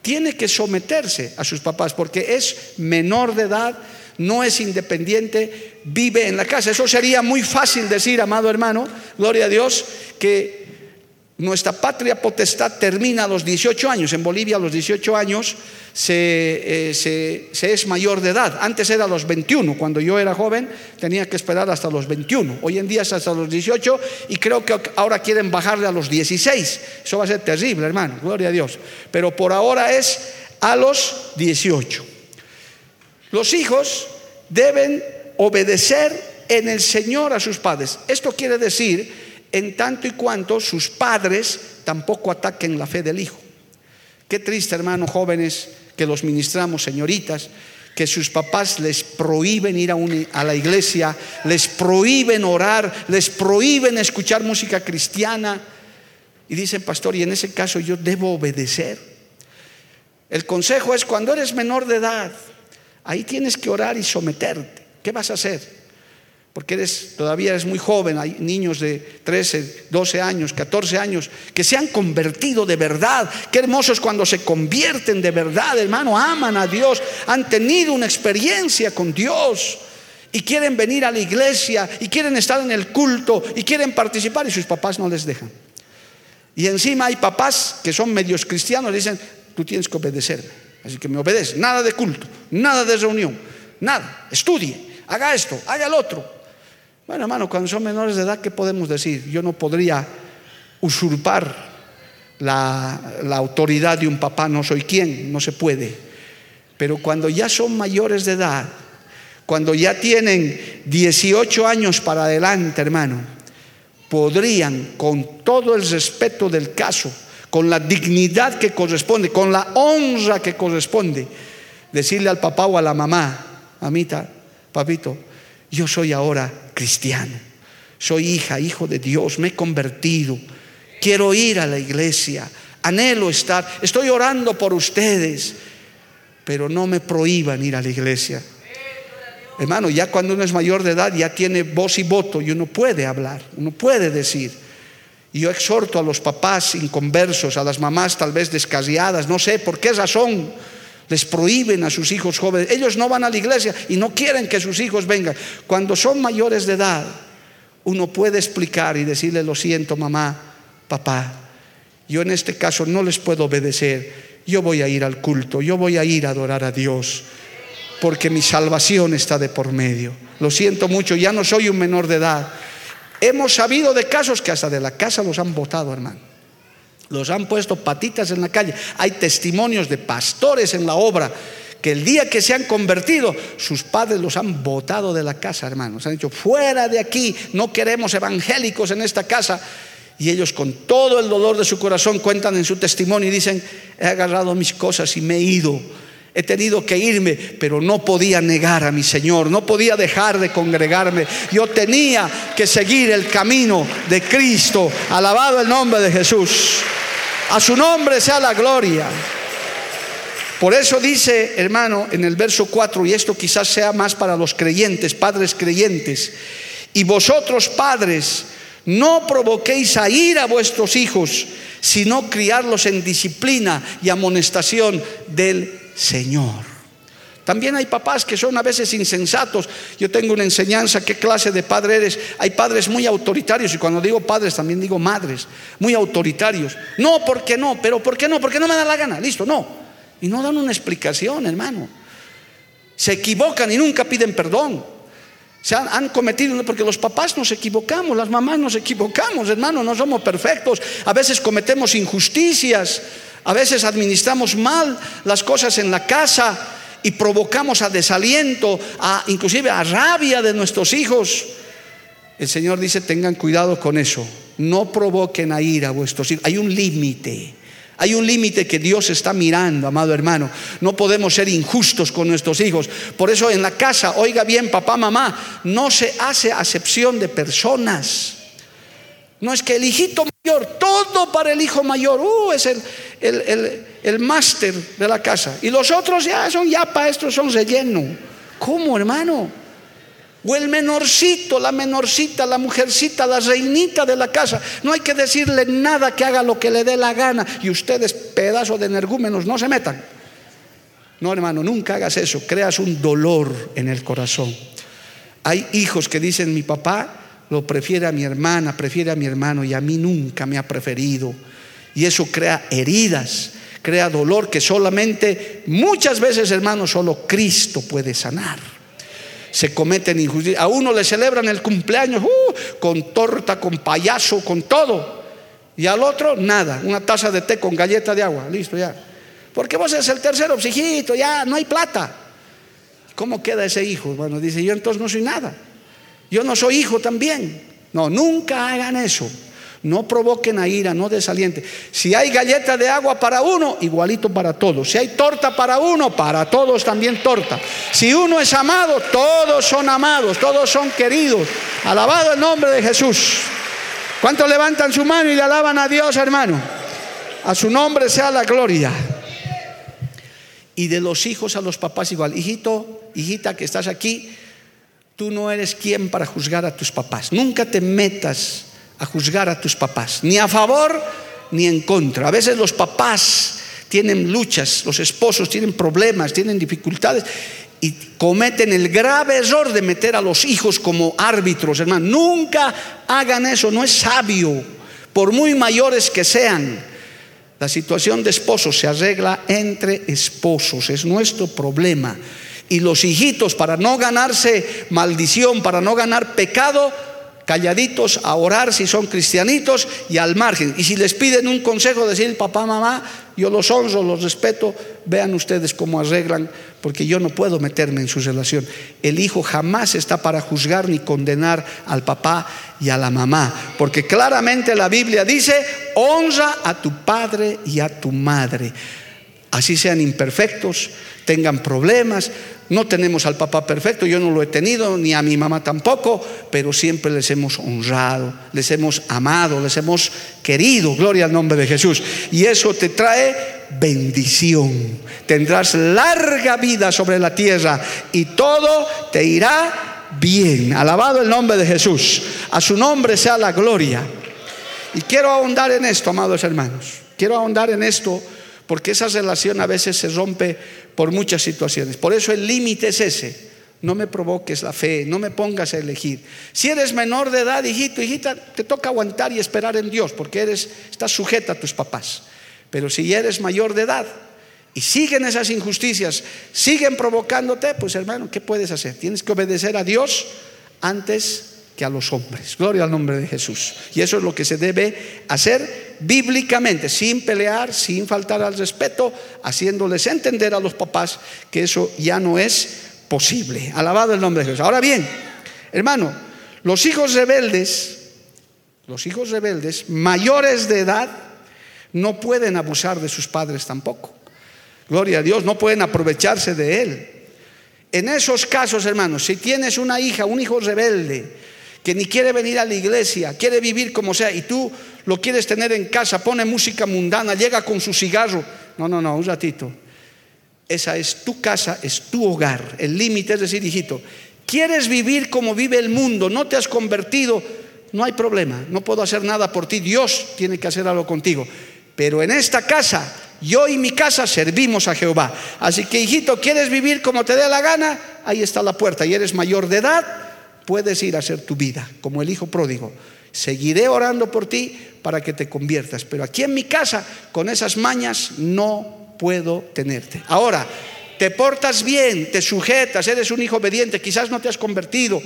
tiene que someterse a sus papás porque es menor de edad, no es independiente, vive en la casa. Eso sería muy fácil decir, amado hermano, gloria a Dios, que nuestra patria potestad termina a los 18 años. En Bolivia a los 18 años eh, se, se, es mayor de edad. Antes era a los 21. Cuando yo era joven tenía que esperar hasta los 21. Hoy en día es hasta los 18 y creo que ahora quieren bajarle a los 16. Eso va a ser terrible, hermano. Gloria a Dios. Pero por ahora es a los 18. Los hijos deben obedecer en el Señor a sus padres. Esto quiere decir en tanto y cuanto sus padres tampoco ataquen la fe del hijo. Qué triste, hermanos jóvenes, que los ministramos, señoritas, que sus papás les prohíben ir a, a, la iglesia, les prohíben orar, les prohíben escuchar música cristiana. Y dicen, pastor, y en ese caso yo debo obedecer. El consejo es cuando eres menor de edad, ahí tienes que orar y someterte. ¿Qué vas a hacer? porque eres, todavía eres muy joven, hay niños de 13, 12 años, 14 años, que se han convertido de verdad. Qué hermosos cuando se convierten de verdad, hermano, aman a Dios, han tenido una experiencia con Dios y quieren venir a la iglesia y quieren estar en el culto y quieren participar y sus papás no les dejan. Y encima hay papás que son medios cristianos y dicen, tú tienes que obedecerme, así que me obedece, nada de culto, nada de reunión, nada, estudie, haga esto, haga el otro. Bueno, hermano, cuando son menores de edad, ¿qué podemos decir? Yo no podría usurpar la, autoridad de un papá, no soy quien, no se puede. Pero cuando ya son mayores de edad, cuando ya tienen 18 años para adelante, hermano, podrían, con todo el respeto del caso, con la dignidad que corresponde, con la honra que corresponde, decirle al papá o a la mamá, mamita, papito, yo soy ahora cristiano, soy hija, hijo de Dios, me he convertido, quiero ir a la iglesia, anhelo estar, estoy orando por ustedes, pero no me prohíban ir a la iglesia. Hermano, ya cuando uno es mayor de edad ya tiene voz y voto y uno puede hablar, uno puede decir. Yo exhorto a los papás inconversos, a las mamás tal vez descasiadas, no sé por qué razón les prohíben a sus hijos jóvenes. Ellos no van a la iglesia y no quieren que sus hijos vengan. Cuando son mayores de edad, uno puede explicar y decirle, lo siento mamá, papá, yo en este caso no les puedo obedecer. Yo voy a ir al culto, yo voy a ir a adorar a Dios, porque mi salvación está de por medio. Lo siento mucho, ya no soy un menor de edad. Hemos sabido de casos que hasta de la casa los han votado, hermano. Los han puesto patitas en la calle. Hay testimonios de pastores en la obra que el día que se han convertido, sus padres los han botado de la casa, hermanos. Han dicho, fuera de aquí, no queremos evangélicos en esta casa. Y ellos con todo el dolor de su corazón cuentan en su testimonio y dicen, he agarrado mis cosas y me he ido. He tenido que irme, pero no podía negar a mi Señor, no podía dejar de congregarme. Yo tenía que seguir el camino de Cristo. Alabado el nombre de Jesús. A su nombre sea la gloria. Por eso dice, hermano, en el verso 4, y esto quizás sea más para los creyentes, padres creyentes, y vosotros padres, no provoquéis a ir a vuestros hijos, sino criarlos en disciplina y amonestación del Señor. También hay papás que son a veces insensatos. Yo tengo una enseñanza, ¿qué clase de padre eres? Hay padres muy autoritarios y cuando digo padres también digo madres, muy autoritarios. No, ¿por qué no? Pero ¿por qué no? Porque no me da la gana. Listo, no. Y no dan una explicación, hermano. Se equivocan y nunca piden perdón. Se han, han, cometido, porque los papás nos equivocamos, las mamás nos equivocamos, hermano, no somos perfectos. A veces cometemos injusticias, a veces administramos mal las cosas en la casa y provocamos a desaliento, a, inclusive a rabia de nuestros hijos. El Señor dice, tengan cuidado con eso. No provoquen a ir a vuestros hijos. Hay un límite. Hay un límite que Dios está mirando, amado hermano. No podemos ser injustos con nuestros hijos. Por eso en la casa, oiga bien, papá, mamá, no se hace acepción de personas. No es que el hijito todo para el hijo mayor, uh, es el, el, máster de la casa. Y los otros ya son ya estos son relleno. ¿Cómo, hermano? O el menorcito, la menorcita, la mujercita, la reinita de la casa. No hay que decirle nada que haga lo que le dé la gana. Y ustedes, pedazos de energúmenos, no se metan. No, hermano, nunca hagas eso. Creas un dolor en el corazón. Hay hijos que dicen, mi papá lo prefiere a mi hermana, prefiere a mi hermano y a mí nunca me ha preferido. Y eso crea heridas, crea dolor que solamente, muchas veces hermano, solo Cristo puede sanar. Se cometen injusticias. A uno le celebran el cumpleaños uh, con torta, con payaso, con todo. Y al otro, nada. Una taza de té con galleta de agua. Listo ya. Porque vos eres el tercero, pues, hijito, ya no hay plata. ¿Cómo queda ese hijo? Bueno, dice, yo entonces no soy nada. Yo no soy hijo también. No, nunca hagan eso. No provoquen a ira, no desaliente. Si hay galleta de agua para uno, igualito para todos. Si hay torta para uno, para todos también torta. Si uno es amado, todos son amados, todos son queridos. Alabado el nombre de Jesús. ¿Cuántos levantan su mano y le alaban a Dios, hermano? A su nombre sea la gloria. Y de los hijos a los papás igual. Hijito, hijita que estás aquí, tú no eres quien para juzgar a tus papás. Nunca te metas a juzgar a tus papás, ni a favor ni en contra. A veces los papás tienen luchas, los esposos tienen problemas, tienen dificultades y cometen el grave error de meter a los hijos como árbitros, hermano. Nunca hagan eso, no es sabio, por muy mayores que sean. La situación de esposos se arregla entre esposos, es nuestro problema. Y los hijitos, para no ganarse maldición, para no ganar pecado, calladitos a orar si son cristianitos y al margen. Y si les piden un consejo, decir papá, mamá, yo los honro, los respeto, vean ustedes cómo arreglan, porque yo no puedo meterme en su relación. El hijo jamás está para juzgar ni condenar al papá y a la mamá, porque claramente la Biblia dice, honra a tu padre y a tu madre. Así sean imperfectos, tengan problemas, no tenemos al papá perfecto, yo no lo he tenido, ni a mi mamá tampoco, pero siempre les hemos honrado, les hemos amado, les hemos querido, gloria al nombre de Jesús. Y eso te trae bendición. Tendrás larga vida sobre la tierra y todo te irá bien. Alabado el nombre de Jesús. A su nombre sea la gloria. Y quiero ahondar en esto, amados hermanos. Quiero ahondar en esto porque esa relación a veces se rompe por muchas situaciones. Por eso el límite es ese. No me provoques la fe, no me pongas a elegir. Si eres menor de edad, hijito, hijita, te toca aguantar y esperar en Dios, porque eres, estás sujeta a tus papás. Pero si eres mayor de edad y siguen esas injusticias, siguen provocándote, pues hermano, ¿qué puedes hacer? Tienes que obedecer a Dios antes que a los hombres. Gloria al nombre de Jesús. Y eso es lo que se debe hacer bíblicamente, sin pelear, sin faltar al respeto, haciéndoles entender a los papás que eso ya no es posible. Alabado el nombre de Jesús. Ahora bien, hermano, los hijos rebeldes, los hijos rebeldes mayores de edad, no pueden abusar de sus padres tampoco. Gloria a Dios, no pueden aprovecharse de él. En esos casos, hermanos, si tienes una hija, un hijo rebelde, que ni quiere venir a la iglesia, quiere vivir como sea, y tú lo quieres tener en casa, pone música mundana, llega con su cigarro. No, no, no, un ratito. Esa es tu casa, es tu hogar. El límite es decir, hijito, quieres vivir como vive el mundo, no te has convertido, no hay problema, no puedo hacer nada por ti, Dios tiene que hacer algo contigo. Pero en esta casa, yo y mi casa servimos a Jehová. Así que, hijito, ¿quieres vivir como te dé la gana? Ahí está la puerta y eres mayor de edad puedes ir a hacer tu vida, como el hijo pródigo. Seguiré orando por ti para que te conviertas, pero aquí en mi casa, con esas mañas, no puedo tenerte. Ahora, te portas bien, te sujetas, eres un hijo obediente, quizás no te has convertido,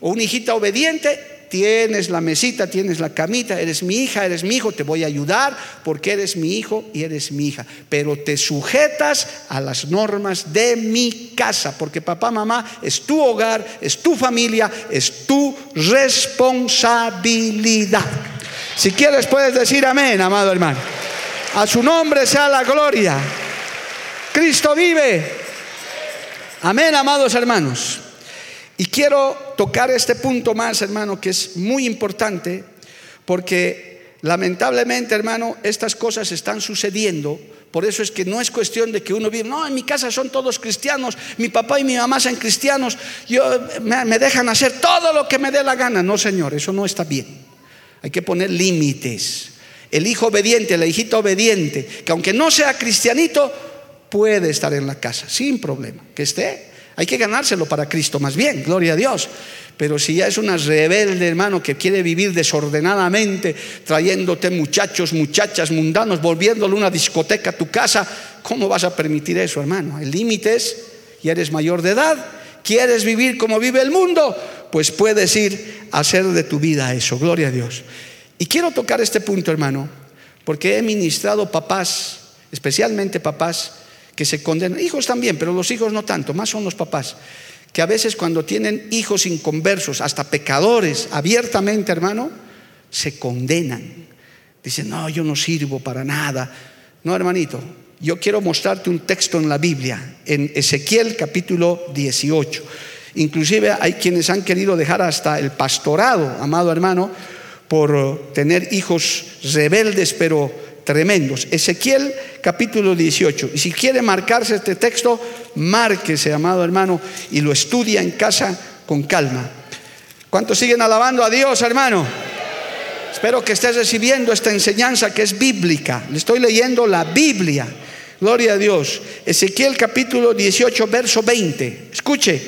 o una hijita obediente, tienes la mesita, tienes la camita, eres mi hija, eres mi hijo, te voy a ayudar porque eres mi hijo y eres mi hija. Pero te sujetas a las normas de mi casa, porque papá, mamá es tu hogar, es tu familia, es tu responsabilidad. Si quieres puedes decir amén, amado hermano. A su nombre sea la gloria. Cristo vive. Amén, amados hermanos. Y quiero tocar este punto más, hermano, que es muy importante, porque lamentablemente, hermano, estas cosas están sucediendo. Por eso es que no es cuestión de que uno vive, no, en mi casa son todos cristianos, mi papá y mi mamá son cristianos, yo, me, me dejan hacer todo lo que me dé la gana. No, Señor, eso no está bien. Hay que poner límites. El hijo obediente, la hijita obediente, que aunque no sea cristianito, puede estar en la casa, sin problema, que esté hay que ganárselo para Cristo más bien, gloria a Dios. Pero si ya es una rebelde, hermano, que quiere vivir desordenadamente, trayéndote muchachos, muchachas mundanos, volviéndole una discoteca a tu casa, ¿cómo vas a permitir eso, hermano? El límite es, ya eres mayor de edad, quieres vivir como vive el mundo, pues puedes ir a hacer de tu vida eso, gloria a Dios. Y quiero tocar este punto, hermano, porque he ministrado papás especialmente papás que se condenan, hijos también, pero los hijos no tanto, más son los papás, que a veces cuando tienen hijos inconversos, hasta pecadores, abiertamente, hermano, se condenan. Dicen, no, yo no sirvo para nada. No, hermanito, yo quiero mostrarte un texto en la Biblia, en Ezequiel capítulo 18. Inclusive hay quienes han querido dejar hasta el pastorado, amado hermano, por tener hijos rebeldes, pero tremendos. Ezequiel capítulo 18. Y si quiere marcarse este texto, márquese, amado hermano, y lo estudia en casa con calma. ¿Cuántos siguen alabando a Dios, hermano? Espero que estés recibiendo esta enseñanza que es bíblica. Le estoy leyendo la Biblia. Gloria a Dios. Ezequiel capítulo 18, verso 20. Escuche.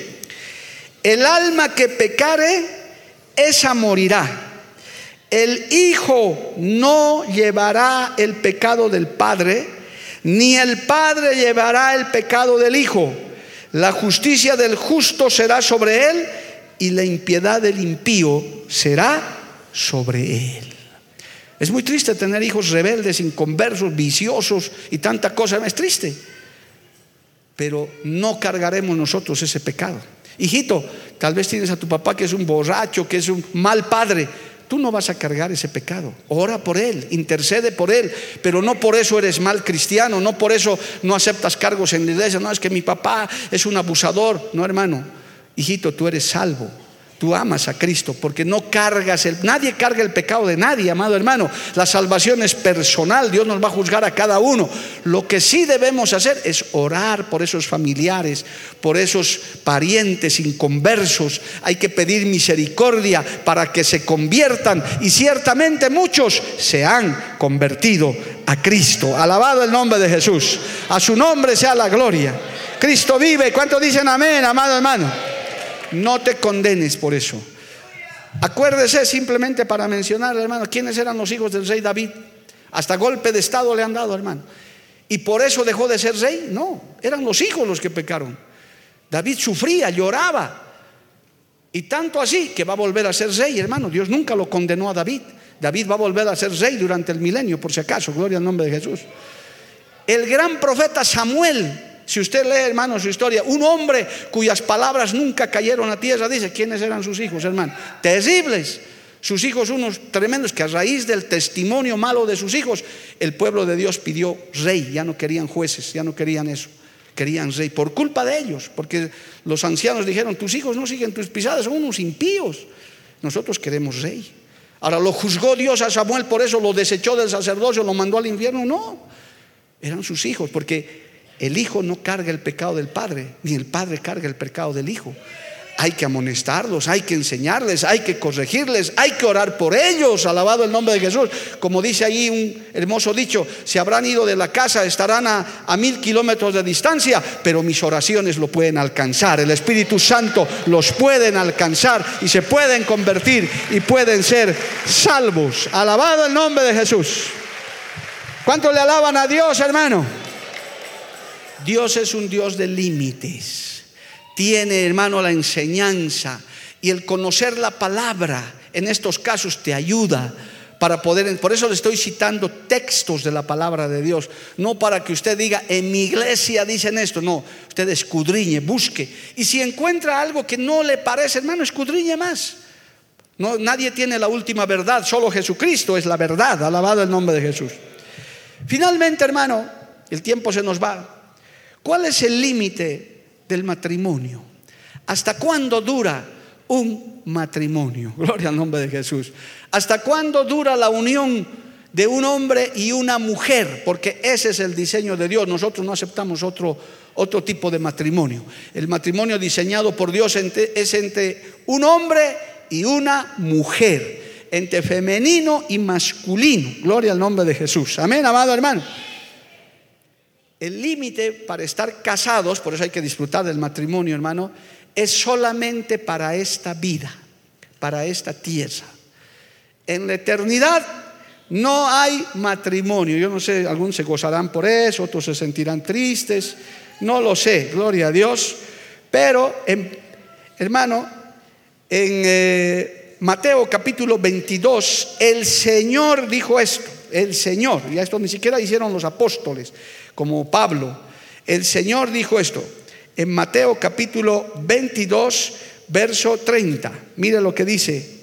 El alma que pecare, esa morirá. El hijo no llevará el pecado del padre, ni el padre llevará el pecado del hijo. La justicia del justo será sobre él y la impiedad del impío será sobre él. Es muy triste tener hijos rebeldes, inconversos, viciosos y tanta cosa. Es triste. Pero no cargaremos nosotros ese pecado. Hijito, tal vez tienes a tu papá que es un borracho, que es un mal padre Tú no vas a cargar ese pecado. Ora por él, intercede por él, pero no por eso eres mal cristiano, no por eso no aceptas cargos en la iglesia. No, es que mi papá es un abusador. No, hermano, hijito, tú eres salvo tú amas a Cristo, porque no cargas el, nadie carga el pecado de nadie, amado hermano. La salvación es personal, Dios nos va a juzgar a cada uno. Lo que sí debemos hacer es orar por esos familiares, por esos parientes inconversos. Hay que pedir misericordia para que se conviertan y ciertamente muchos se han convertido a Cristo. Alabado el nombre de Jesús. A su nombre sea la gloria. Cristo vive. ¿Cuántos dicen amén, amado hermano? No te condenes por eso. Acuérdese simplemente para mencionar, hermano, quiénes eran los hijos del rey David. Hasta golpe de estado le han dado, hermano. Y por eso dejó de ser rey. No, eran los hijos los que pecaron. David sufría, lloraba. Y tanto así que va a volver a ser rey, hermano. Dios nunca lo condenó a David. David va a volver a ser rey durante el milenio, por si acaso. Gloria al nombre de Jesús. El gran profeta Samuel si usted lee, hermano, su historia, un hombre cuyas palabras nunca cayeron a tierra, dice, ¿quiénes eran sus hijos, hermano? Terribles. Sus hijos unos tremendos que a raíz del testimonio malo de sus hijos, el pueblo de Dios pidió rey, ya no querían jueces, ya no querían eso, querían rey, por culpa de ellos, porque los ancianos dijeron, tus hijos no siguen tus pisadas, son unos impíos, nosotros queremos rey. Ahora lo juzgó Dios a Samuel, por eso lo desechó del sacerdocio, lo mandó al infierno, no, eran sus hijos, porque el hijo no carga el pecado del padre, ni el padre carga el pecado del hijo. Hay que amonestarlos, hay que enseñarles, hay que corregirles, hay que orar por ellos, alabado el nombre de Jesús. Como dice ahí un hermoso dicho, se habrán ido de la casa, estarán a, mil kilómetros de distancia, pero mis oraciones lo pueden alcanzar. El Espíritu Santo los pueden alcanzar y se pueden convertir y pueden ser salvos. Alabado el nombre de Jesús. ¿Cuánto le alaban a Dios, hermano? Dios es un Dios de límites. Tiene, hermano, la enseñanza y el conocer la palabra en estos casos te ayuda para poder, por eso le estoy citando textos de la palabra de Dios, no para que usted diga, en mi iglesia dicen esto, no, usted escudriñe, busque. Y si encuentra algo que no le parece, hermano, escudriñe más. Nadie tiene la última verdad, solo Jesucristo es la verdad, alabado el nombre de Jesús. Finalmente, hermano, el tiempo se nos va. ¿Cuál es el límite del matrimonio? ¿Hasta cuándo dura un matrimonio? Gloria al nombre de Jesús. ¿Hasta cuándo dura la unión de un hombre y una mujer? Porque ese es el diseño de Dios. Nosotros no aceptamos otro, otro tipo de matrimonio. El matrimonio diseñado por Dios es entre un hombre y una mujer, entre femenino y masculino. Gloria al nombre de Jesús. Amén, amado hermano. El límite para estar casados, por eso hay que disfrutar del matrimonio, hermano, es solamente para esta vida, para esta tierra. En la eternidad no hay matrimonio. Yo no sé, algunos se gozarán por eso, otros se sentirán tristes, no lo sé, gloria a Dios. Pero, hermano, en eh, Mateo capítulo 22, el Señor dijo esto. el Señor, y esto ni siquiera hicieron los apóstoles, como Pablo, el Señor dijo esto en Mateo capítulo 22, verso 30. Mire lo que dice,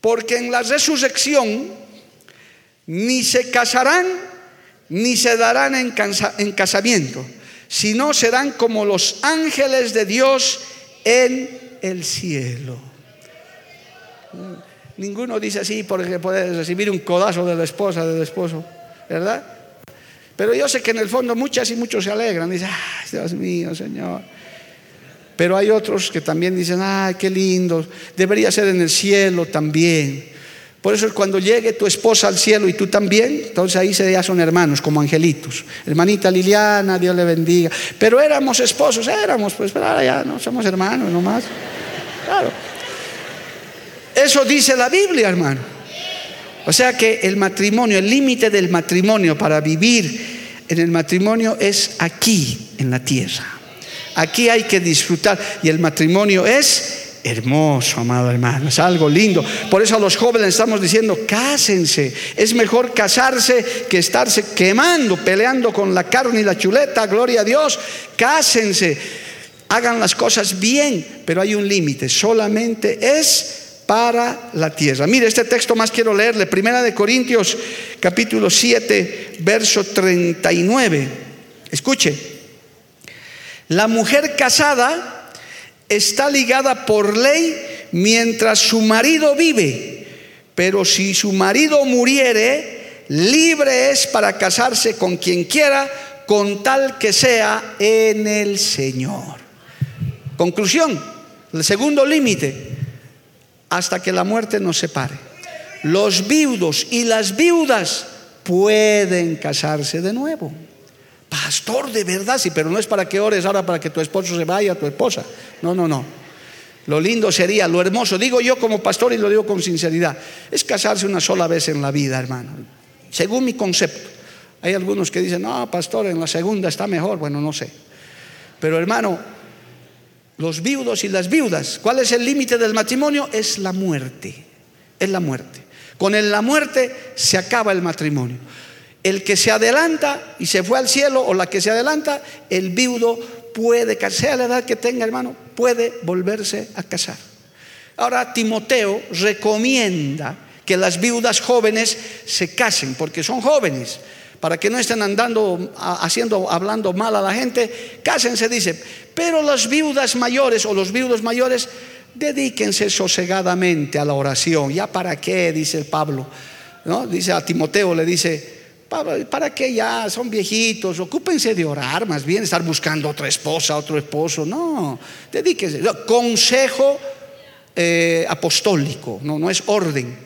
porque en la resurrección ni se casarán ni se darán en, en casamiento, sino serán como los ángeles de Dios en el cielo. Ninguno dice así porque puede recibir un codazo de la esposa, del esposo, ¿verdad? Pero yo sé que en el fondo muchas y muchos se alegran, dicen, ay, Dios mío, Señor. Pero hay otros que también dicen, ay, qué lindo, debería ser en el cielo también. Por eso cuando llegue tu esposa al cielo y tú también, entonces ahí ya son hermanos, como angelitos. Hermanita Liliana, Dios le bendiga. Pero éramos esposos, éramos, pues, pero ahora ya no somos hermanos nomás. Claro. Eso dice la Biblia, hermano. O sea que el matrimonio, el límite del matrimonio para vivir en el matrimonio es aquí, en la tierra. Aquí hay que disfrutar y el matrimonio es hermoso, amado hermano, es algo lindo. Por eso a los jóvenes estamos diciendo, cásense. Es mejor casarse que estarse quemando, peleando con la carne y la chuleta, gloria a Dios. Cásense, hagan las cosas bien, pero hay un límite, solamente es para la tierra. Mire, este texto más quiero leerle, Primera de Corintios capítulo 7, verso 39. Escuche. La mujer casada está ligada por ley mientras su marido vive, pero si su marido muriere, libre es para casarse con quien quiera, con tal que sea en el Señor. Conclusión, el segundo límite, hasta que la muerte nos separe. Los viudos y las viudas pueden casarse de nuevo. Pastor, de verdad, sí, pero no es para que ores ahora para que tu esposo se vaya, tu esposa. No, no, no. Lo lindo sería, lo hermoso, digo yo como pastor y lo digo con sinceridad, es casarse una sola vez en la vida, hermano. Según mi concepto. Hay algunos que dicen, no, pastor, en la segunda está mejor. Bueno, no sé. Pero hermano, los viudos y las viudas, ¿cuál es el límite del matrimonio? Es la muerte. Es la muerte. Con la muerte se acaba el matrimonio el que se adelanta y se fue al cielo o la que se adelanta, el viudo puede, sea la edad que tenga hermano, puede volverse a casar. Ahora Timoteo recomienda que las viudas jóvenes se casen porque son jóvenes, para que no estén andando haciendo hablando mal a la gente, cásense dice, pero las viudas mayores o los viudos mayores dedíquense sosegadamente a la oración. ¿Ya para qué? dice Pablo. ¿No? Dice a Timoteo le dice, ¿Para, qué ya? Son viejitos, ocúpense de orar, más bien estar buscando otra esposa, otro esposo. No, dedíquense. Consejo eh, apostólico, no, no es orden.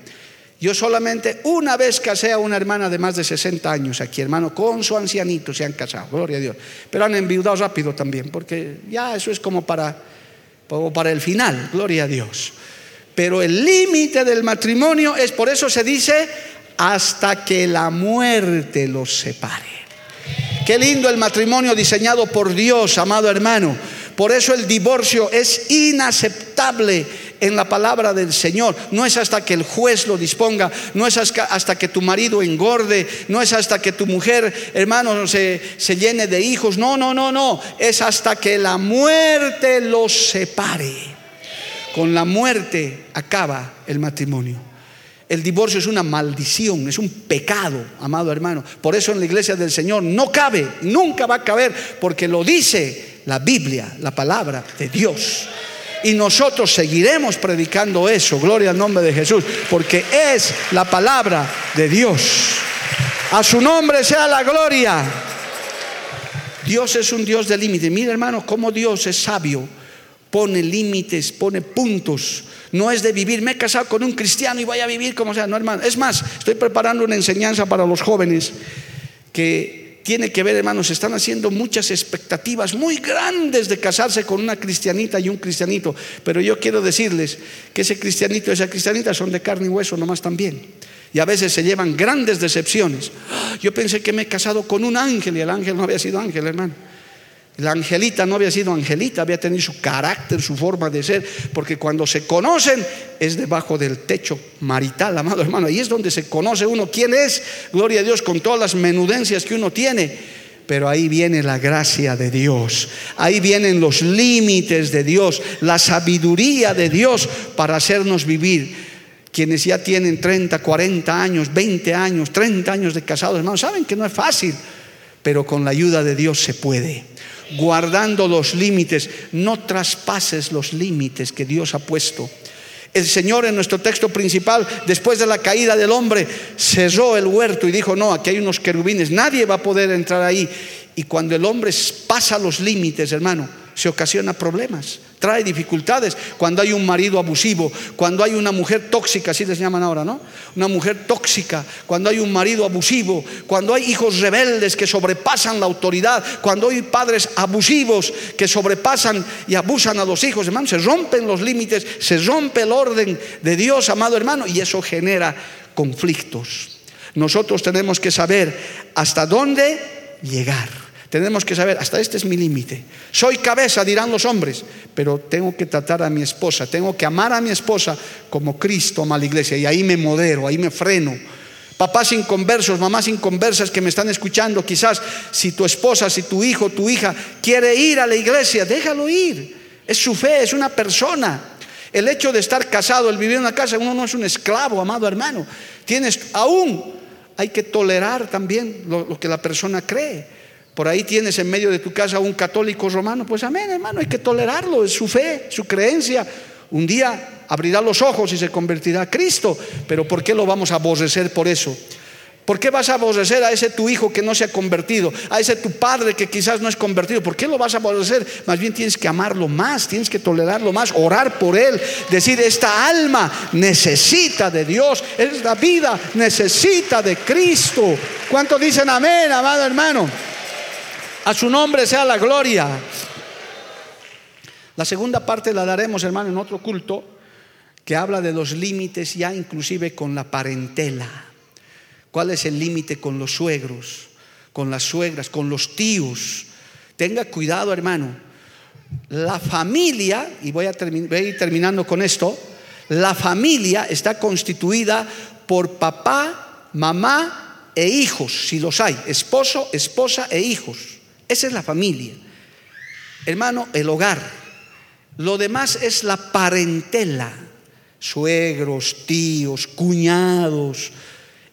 Yo solamente una vez casé a una hermana de más de 60 años aquí, hermano, con su ancianito se han casado, gloria a Dios. Pero han enviudado rápido también, porque ya eso es como para, como para el final, gloria a Dios. Pero el límite del matrimonio es, por eso se dice, hasta que la muerte los separe. Qué lindo el matrimonio diseñado por Dios, amado hermano. Por eso el divorcio es inaceptable en la palabra del Señor. No es hasta que el juez lo disponga, no es hasta que tu marido engorde, no es hasta que tu mujer, hermano, se, se llene de hijos. No, no, no, no. Es hasta que la muerte los separe. Con la muerte acaba el matrimonio. El divorcio es una maldición, es un pecado, amado hermano. Por eso en la iglesia del Señor no cabe, nunca va a caber, porque lo dice la Biblia, la palabra de Dios. Y nosotros seguiremos predicando eso, gloria al nombre de Jesús, porque es la palabra de Dios. A su nombre sea la gloria. Dios es un Dios de límite. Mira hermano, cómo Dios es sabio pone límites, pone puntos. No es de vivir, me he casado con un cristiano y voy a vivir como sea, no hermano. Es más, estoy preparando una enseñanza para los jóvenes que tiene que ver, hermanos, están haciendo muchas expectativas muy grandes de casarse con una cristianita y un cristianito. Pero yo quiero decirles que ese cristianito y esa cristianita son de carne y hueso nomás también. Y a veces se llevan grandes decepciones. Yo pensé que me he casado con un ángel y el ángel no había sido ángel, hermano. La Angelita no había sido Angelita, había tenido su carácter, su forma de ser, porque cuando se conocen es debajo del techo marital, amado hermano. Ahí es donde se conoce uno quién es, gloria a Dios, con todas las menudencias que uno tiene. Pero ahí viene la gracia de Dios, ahí vienen los límites de Dios, la sabiduría de Dios para hacernos vivir. Quienes ya tienen 30, 40 años, 20 años, 30 años de casados, hermanos, saben que no es fácil, pero con la ayuda de Dios se puede. Guardando los límites, no traspases los límites que Dios ha puesto. El Señor en nuestro texto principal, después de la caída del hombre, cerró el huerto y dijo, no, aquí hay unos querubines, nadie va a poder entrar ahí. Y cuando el hombre pasa los límites, hermano, se ocasiona problemas, trae dificultades. Cuando hay un marido abusivo, cuando hay una mujer tóxica, así les llaman ahora, ¿no? Una mujer tóxica, cuando hay un marido abusivo, cuando hay hijos rebeldes que sobrepasan la autoridad, cuando hay padres abusivos que sobrepasan y abusan a los hijos, hermano, se rompen los límites, se rompe el orden de Dios, amado hermano, y eso genera conflictos. Nosotros tenemos que saber hasta dónde llegar. Tenemos que saber, hasta este es mi límite. Soy cabeza, dirán los hombres, pero tengo que tratar a mi esposa, tengo que amar a mi esposa como Cristo ama a la iglesia. Y ahí me modero, ahí me freno. Papás inconversos, mamás inconversas que me están escuchando, quizás si tu esposa, si tu hijo, tu hija quiere ir a la iglesia, déjalo ir. Es su fe, es una persona. El hecho de estar casado, el vivir en una casa, uno no es un esclavo, amado hermano. Tienes aún, hay que tolerar también lo, lo que la persona cree. Por ahí tienes en medio de tu casa un católico romano, pues amén, hermano, hay que tolerarlo, es su fe, su creencia. Un día abrirá los ojos y se convertirá a Cristo, pero ¿por qué lo vamos a aborrecer por eso? ¿Por qué vas a aborrecer a ese tu hijo que no se ha convertido? A ese tu padre que quizás no es convertido. ¿Por qué lo vas a aborrecer? Más bien tienes que amarlo más, tienes que tolerarlo más, orar por él, decir, esta alma necesita de Dios, esta vida necesita de Cristo. ¿Cuántos dicen amén, amado hermano? A su nombre sea la gloria. La segunda parte la daremos, hermano, en otro culto que habla de los límites ya inclusive con la parentela. ¿Cuál es el límite con los suegros, con las suegras, con los tíos? Tenga cuidado, hermano. La familia, y voy a, voy a ir terminando con esto, la familia está constituida por papá, mamá e hijos, si los hay, esposo, esposa e hijos. Esa es la familia. Hermano, el hogar. Lo demás es la parentela. Suegros, tíos, cuñados.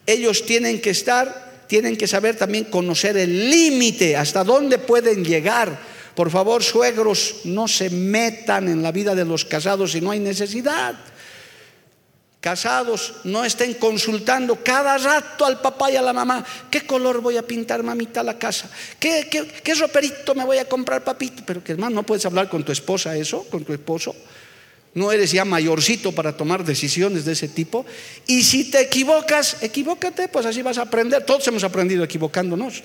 Ellos tienen que estar, tienen que saber también conocer el límite, hasta dónde pueden llegar. Por favor, suegros, no se metan en la vida de los casados si no hay necesidad casados no estén consultando cada rato al papá y a la mamá, ¿qué color voy a pintar mamita la casa? ¿Qué, qué, roperito me voy a comprar papito? Pero que hermano, no puedes hablar con tu esposa eso, con tu esposo. No eres ya mayorcito para tomar decisiones de ese tipo. Y si te equivocas, equivócate, pues así vas a aprender. Todos hemos aprendido equivocándonos.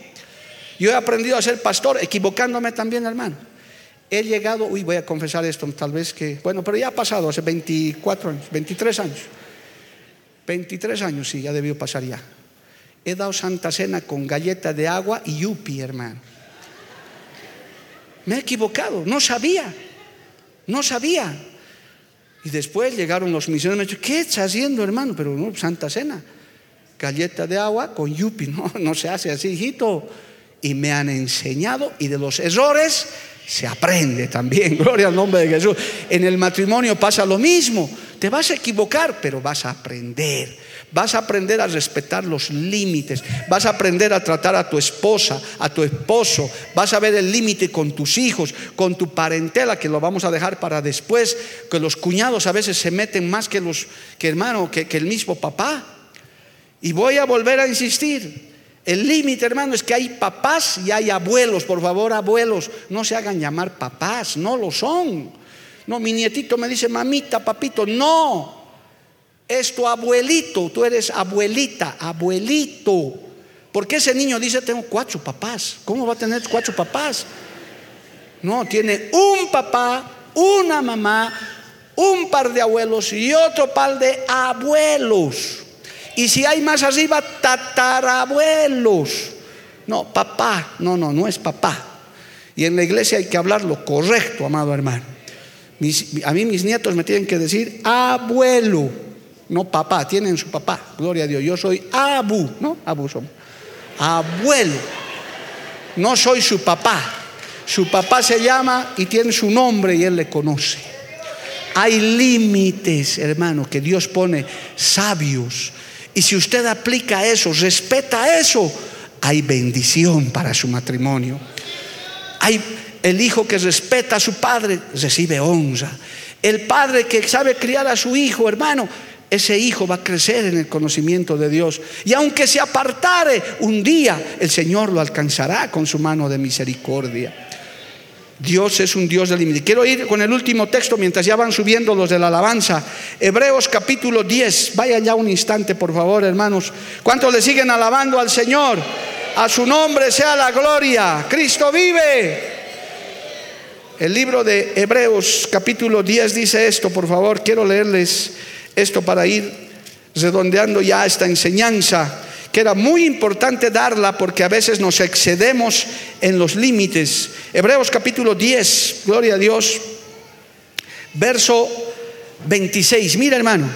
Yo he aprendido a ser pastor equivocándome también, hermano. He llegado, uy, voy a confesar esto, tal vez que, bueno, pero ya ha pasado hace 24 años, 23 años. 23 años, sí, ya debió pasar ya. He dado Santa Cena con galleta de agua y yupi, hermano. Me he equivocado, no sabía, no sabía. Y después llegaron los misioneros y me dijeron, ¿qué estás haciendo, hermano? Pero no, Santa Cena, galleta de agua con yupi, no, no se hace así, hijito. Y me han enseñado y de los errores se aprende también, gloria al nombre de Jesús. En el matrimonio pasa lo mismo. Te vas a equivocar, pero vas a aprender. Vas a aprender a respetar los límites. Vas a aprender a tratar a tu esposa, a tu esposo. Vas a ver el límite con tus hijos, con tu parentela, que lo vamos a dejar para después. Que los cuñados a veces se meten más que los que hermano, que, que el mismo papá. Y voy a volver a insistir. El límite, hermano, es que hay papás y hay abuelos. Por favor, abuelos, no se hagan llamar papás, no lo son. No, mi nietito me dice, mamita, papito, no. Es tu abuelito, tú eres abuelita, abuelito. Porque ese niño dice, tengo cuatro papás. ¿Cómo va a tener cuatro papás? No, tiene un papá, una mamá, un par de abuelos y otro par de abuelos. Y si hay más arriba, tatarabuelos. No, papá, no, no, no es papá. Y en la iglesia hay que hablar lo correcto, amado hermano. a mí mis nietos me tienen que decir abuelo, no papá, tienen su papá, gloria a Dios. Yo soy abu, ¿no? Abu somos. Abuelo, no soy su papá. Su papá se llama y tiene su nombre y él le conoce. Hay límites, hermano, que Dios pone sabios. Y si usted aplica eso, respeta eso, hay bendición para su matrimonio. Hay el hijo que respeta a su padre, recibe honra. El padre que sabe criar a su hijo, hermano, ese hijo va a crecer en el conocimiento de Dios. Y aunque se apartare un día, el Señor lo alcanzará con su mano de misericordia. Dios es un Dios de límite. Quiero ir con el último texto mientras ya van subiendo los de la alabanza. Hebreos capítulo 10. Vaya ya un instante, por favor, hermanos. ¿Cuántos le siguen alabando al Señor? A su nombre sea la gloria. Cristo vive. El libro de Hebreos capítulo 10 dice esto, por favor, quiero leerles esto para ir redondeando ya esta enseñanza que era muy importante darla porque a veces nos excedemos en los límites. Hebreos capítulo 10, gloria a Dios, verso 26. Mira hermano,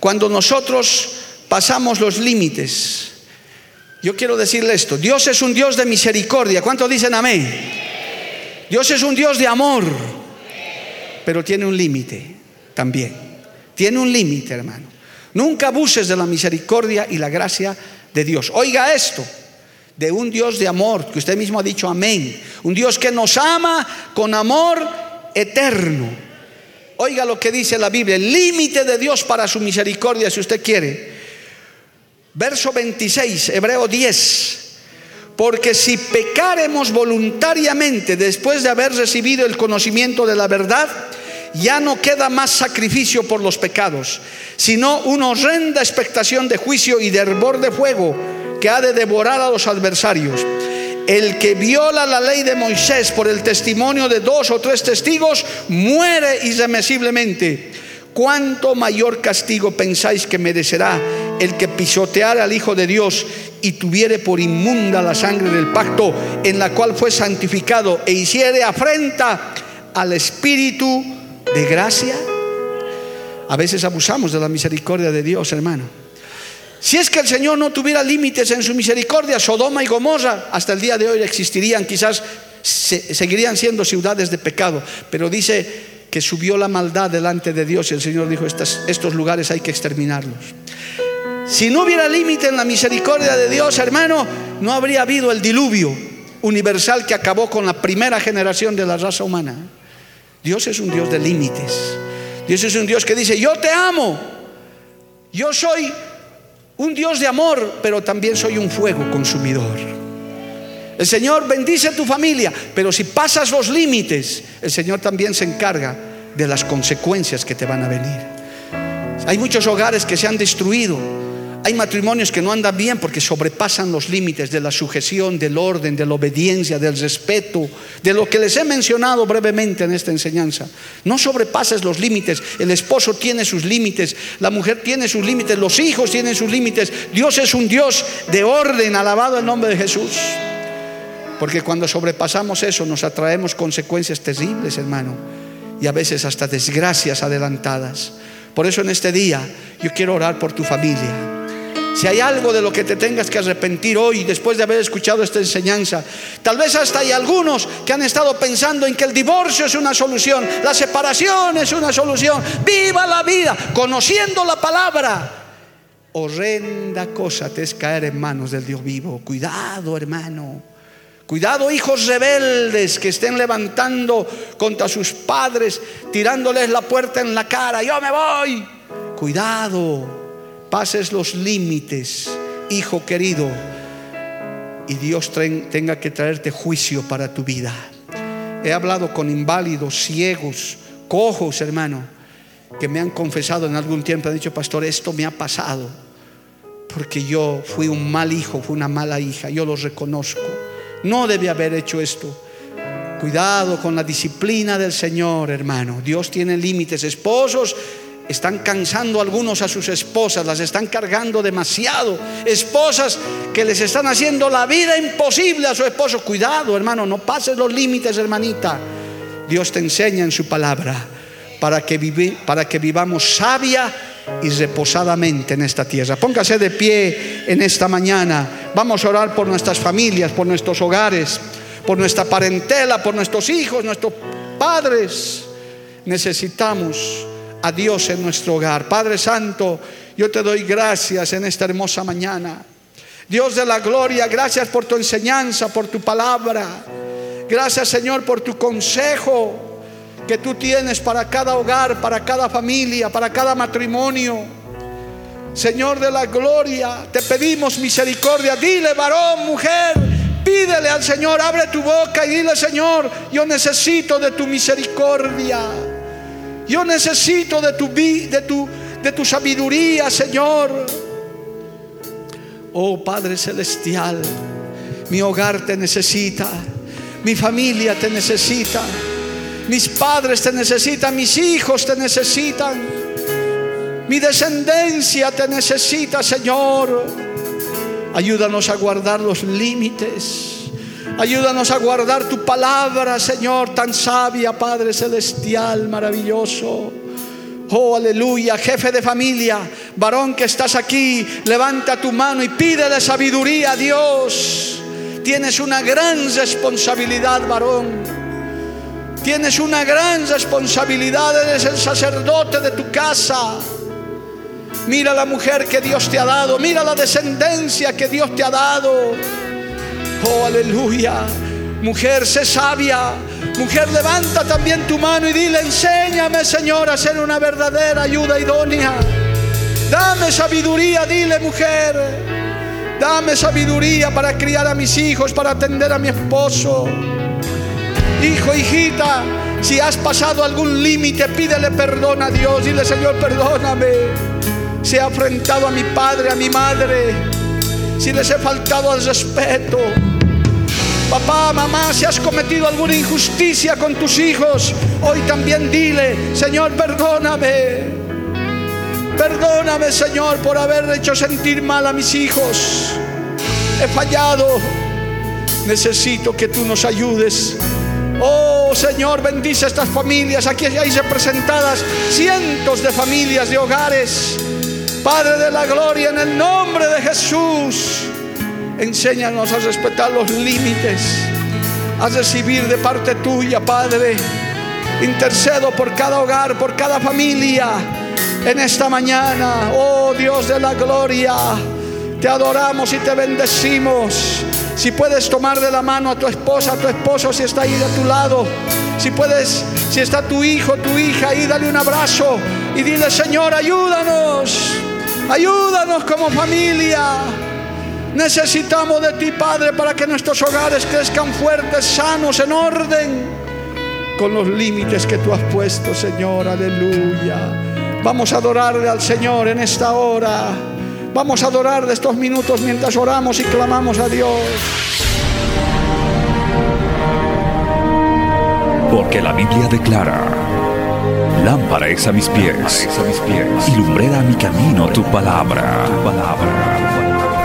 cuando nosotros pasamos los límites, yo quiero decirle esto, Dios es un Dios de misericordia. ¿Cuántos dicen amén? Dios es un Dios de amor, pero tiene un límite también. Tiene un límite, hermano. Nunca abuses de la misericordia y la gracia de Dios. Oiga esto, de un Dios de amor, que usted mismo ha dicho amén. Un Dios que nos ama con amor eterno. Oiga lo que dice la Biblia, el límite de Dios para su misericordia, si usted quiere. Verso 26, Hebreo 10. Porque si pecaremos voluntariamente después de haber recibido el conocimiento de la verdad, ya no queda más sacrificio por los pecados, sino una horrenda expectación de juicio y de hervor de fuego que ha de devorar a los adversarios. El que viola la ley de Moisés por el testimonio de dos o tres testigos muere irremisiblemente. ¿Cuánto mayor castigo pensáis que merecerá el que pisoteara al Hijo de Dios y tuviere por inmunda la sangre del pacto en la cual fue santificado e hiciere afrenta al Espíritu de gracia. A veces abusamos de la misericordia de Dios, hermano. Si es que el Señor no tuviera límites en su misericordia, Sodoma y Gomorra hasta el día de hoy existirían, quizás seguirían siendo ciudades de pecado, pero dice que subió la maldad delante de Dios y el Señor dijo, estos lugares hay que exterminarlos. Si no hubiera límite en la misericordia de Dios, hermano, no habría habido el diluvio universal que acabó con la primera generación de la raza humana. Dios es un Dios de límites. Dios es un Dios que dice, yo te amo. Yo soy un Dios de amor, pero también soy un fuego consumidor. El Señor bendice a tu familia, pero si pasas los límites, el Señor también se encarga de las consecuencias que te van a venir. Hay muchos hogares que se han destruido hay matrimonios que no andan bien porque sobrepasan los límites de la sujeción, del orden, de la obediencia, del respeto, de lo que les he mencionado brevemente en esta enseñanza. No sobrepases los límites. El esposo tiene sus límites, la mujer tiene sus límites, los hijos tienen sus límites. Dios es un Dios de orden, alabado el nombre de Jesús. Porque cuando sobrepasamos eso nos atraemos consecuencias terribles, hermano, y a veces hasta desgracias adelantadas. Por eso en este día yo quiero orar por tu familia. Si hay algo de lo que te tengas que arrepentir hoy después de haber escuchado esta enseñanza, tal vez hasta hay algunos que han estado pensando en que el divorcio es una solución, la separación es una solución. Viva la vida conociendo la palabra. Horrenda cosa te es caer en manos del Dios vivo. Cuidado, hermano. Cuidado, hijos rebeldes que estén levantando contra sus padres, tirándoles la puerta en la cara. Yo me voy. Cuidado pases los límites, hijo querido, y Dios tenga que traerte juicio para tu vida. He hablado con inválidos, ciegos, cojos, hermano, que me han confesado en algún tiempo, han dicho, pastor, esto me ha pasado, porque yo fui un mal hijo, fui una mala hija, yo lo reconozco. No debe haber hecho esto. Cuidado con la disciplina del Señor, hermano. Dios tiene límites. Esposos, están cansando algunos a sus esposas, las están cargando demasiado. Esposas que les están haciendo la vida imposible a su esposo. Cuidado, hermano, no pases los límites, hermanita. Dios te enseña en su palabra para que, para que vivamos sabia y reposadamente en esta tierra. Póngase de pie en esta mañana. Vamos a orar por nuestras familias, por nuestros hogares, por nuestra parentela, por nuestros hijos, nuestros padres. Necesitamos a Dios en nuestro hogar. Padre Santo, yo te doy gracias en esta hermosa mañana. Dios de la gloria, gracias por tu enseñanza, por tu palabra. Gracias Señor por tu consejo que tú tienes para cada hogar, para cada familia, para cada matrimonio. Señor de la gloria, te pedimos misericordia. Dile, varón, mujer, pídele al Señor, abre tu boca y dile, Señor, yo necesito de tu misericordia. Yo necesito de tu, de tu, de tu sabiduría, Señor. Oh Padre Celestial, mi hogar te necesita, mi familia te necesita. Mis padres te necesitan, mis hijos te necesitan. Mi descendencia te necesita, Señor. Ayúdanos a guardar los límites. Ayúdanos a guardar tu palabra, Señor, tan sabia, Padre Celestial, maravilloso. Oh, aleluya, jefe de familia, varón que estás aquí, levanta tu mano y pídele sabiduría a Dios. Tienes una gran responsabilidad, varón. Tienes una gran responsabilidad, eres el sacerdote de tu casa. Mira la mujer que Dios te ha dado, mira la descendencia que Dios te ha dado. Oh, aleluya. Mujer, sé sabia. Mujer, levanta también tu mano y dile, enséñame, Señor, a ser una verdadera ayuda idónea. Dame sabiduría, dile, mujer. Dame sabiduría para criar a mis hijos, para atender a mi esposo. Hijo, hijita, si has pasado algún límite, pídele perdón a Dios. Dile, Señor, perdóname. Si he afrentado a mi padre, a mi madre. Si les he faltado al respeto. Papá, mamá, si has cometido alguna injusticia con tus hijos, hoy también dile, Señor, perdóname. Perdóname, Señor, por haber hecho sentir mal a mis hijos. He fallado. Necesito que tú nos ayudes Oh Señor, bendice estas familias. Aquí hay representadas cientos de familias, de hogares. Padre de la gloria, en el nombre de Jesús, enséñanos a respetar los límites, a recibir de parte tuya, Padre. Intercedo por cada hogar, por cada familia en esta mañana. Oh Dios de la gloria, te adoramos y te bendecimos. Si puedes tomar de la mano a tu esposa, a tu esposo, si está ahí de tu lado. Si puedes, si está tu hijo, tu hija ahí, dale un abrazo y dile, Señor, ayúdanos. Ayúdanos como familia. Necesitamos de ti, Padre, para que nuestros hogares crezcan fuertes, sanos, en orden, con los límites que tú has puesto, Señor. Aleluya. Vamos a adorarle al Señor en esta hora. Vamos a adorar de estos minutos mientras oramos y clamamos a Dios. Porque la Biblia declara, lámpara es a mis pies, a mis pies y lumbrera a mi camino tu palabra. tu palabra.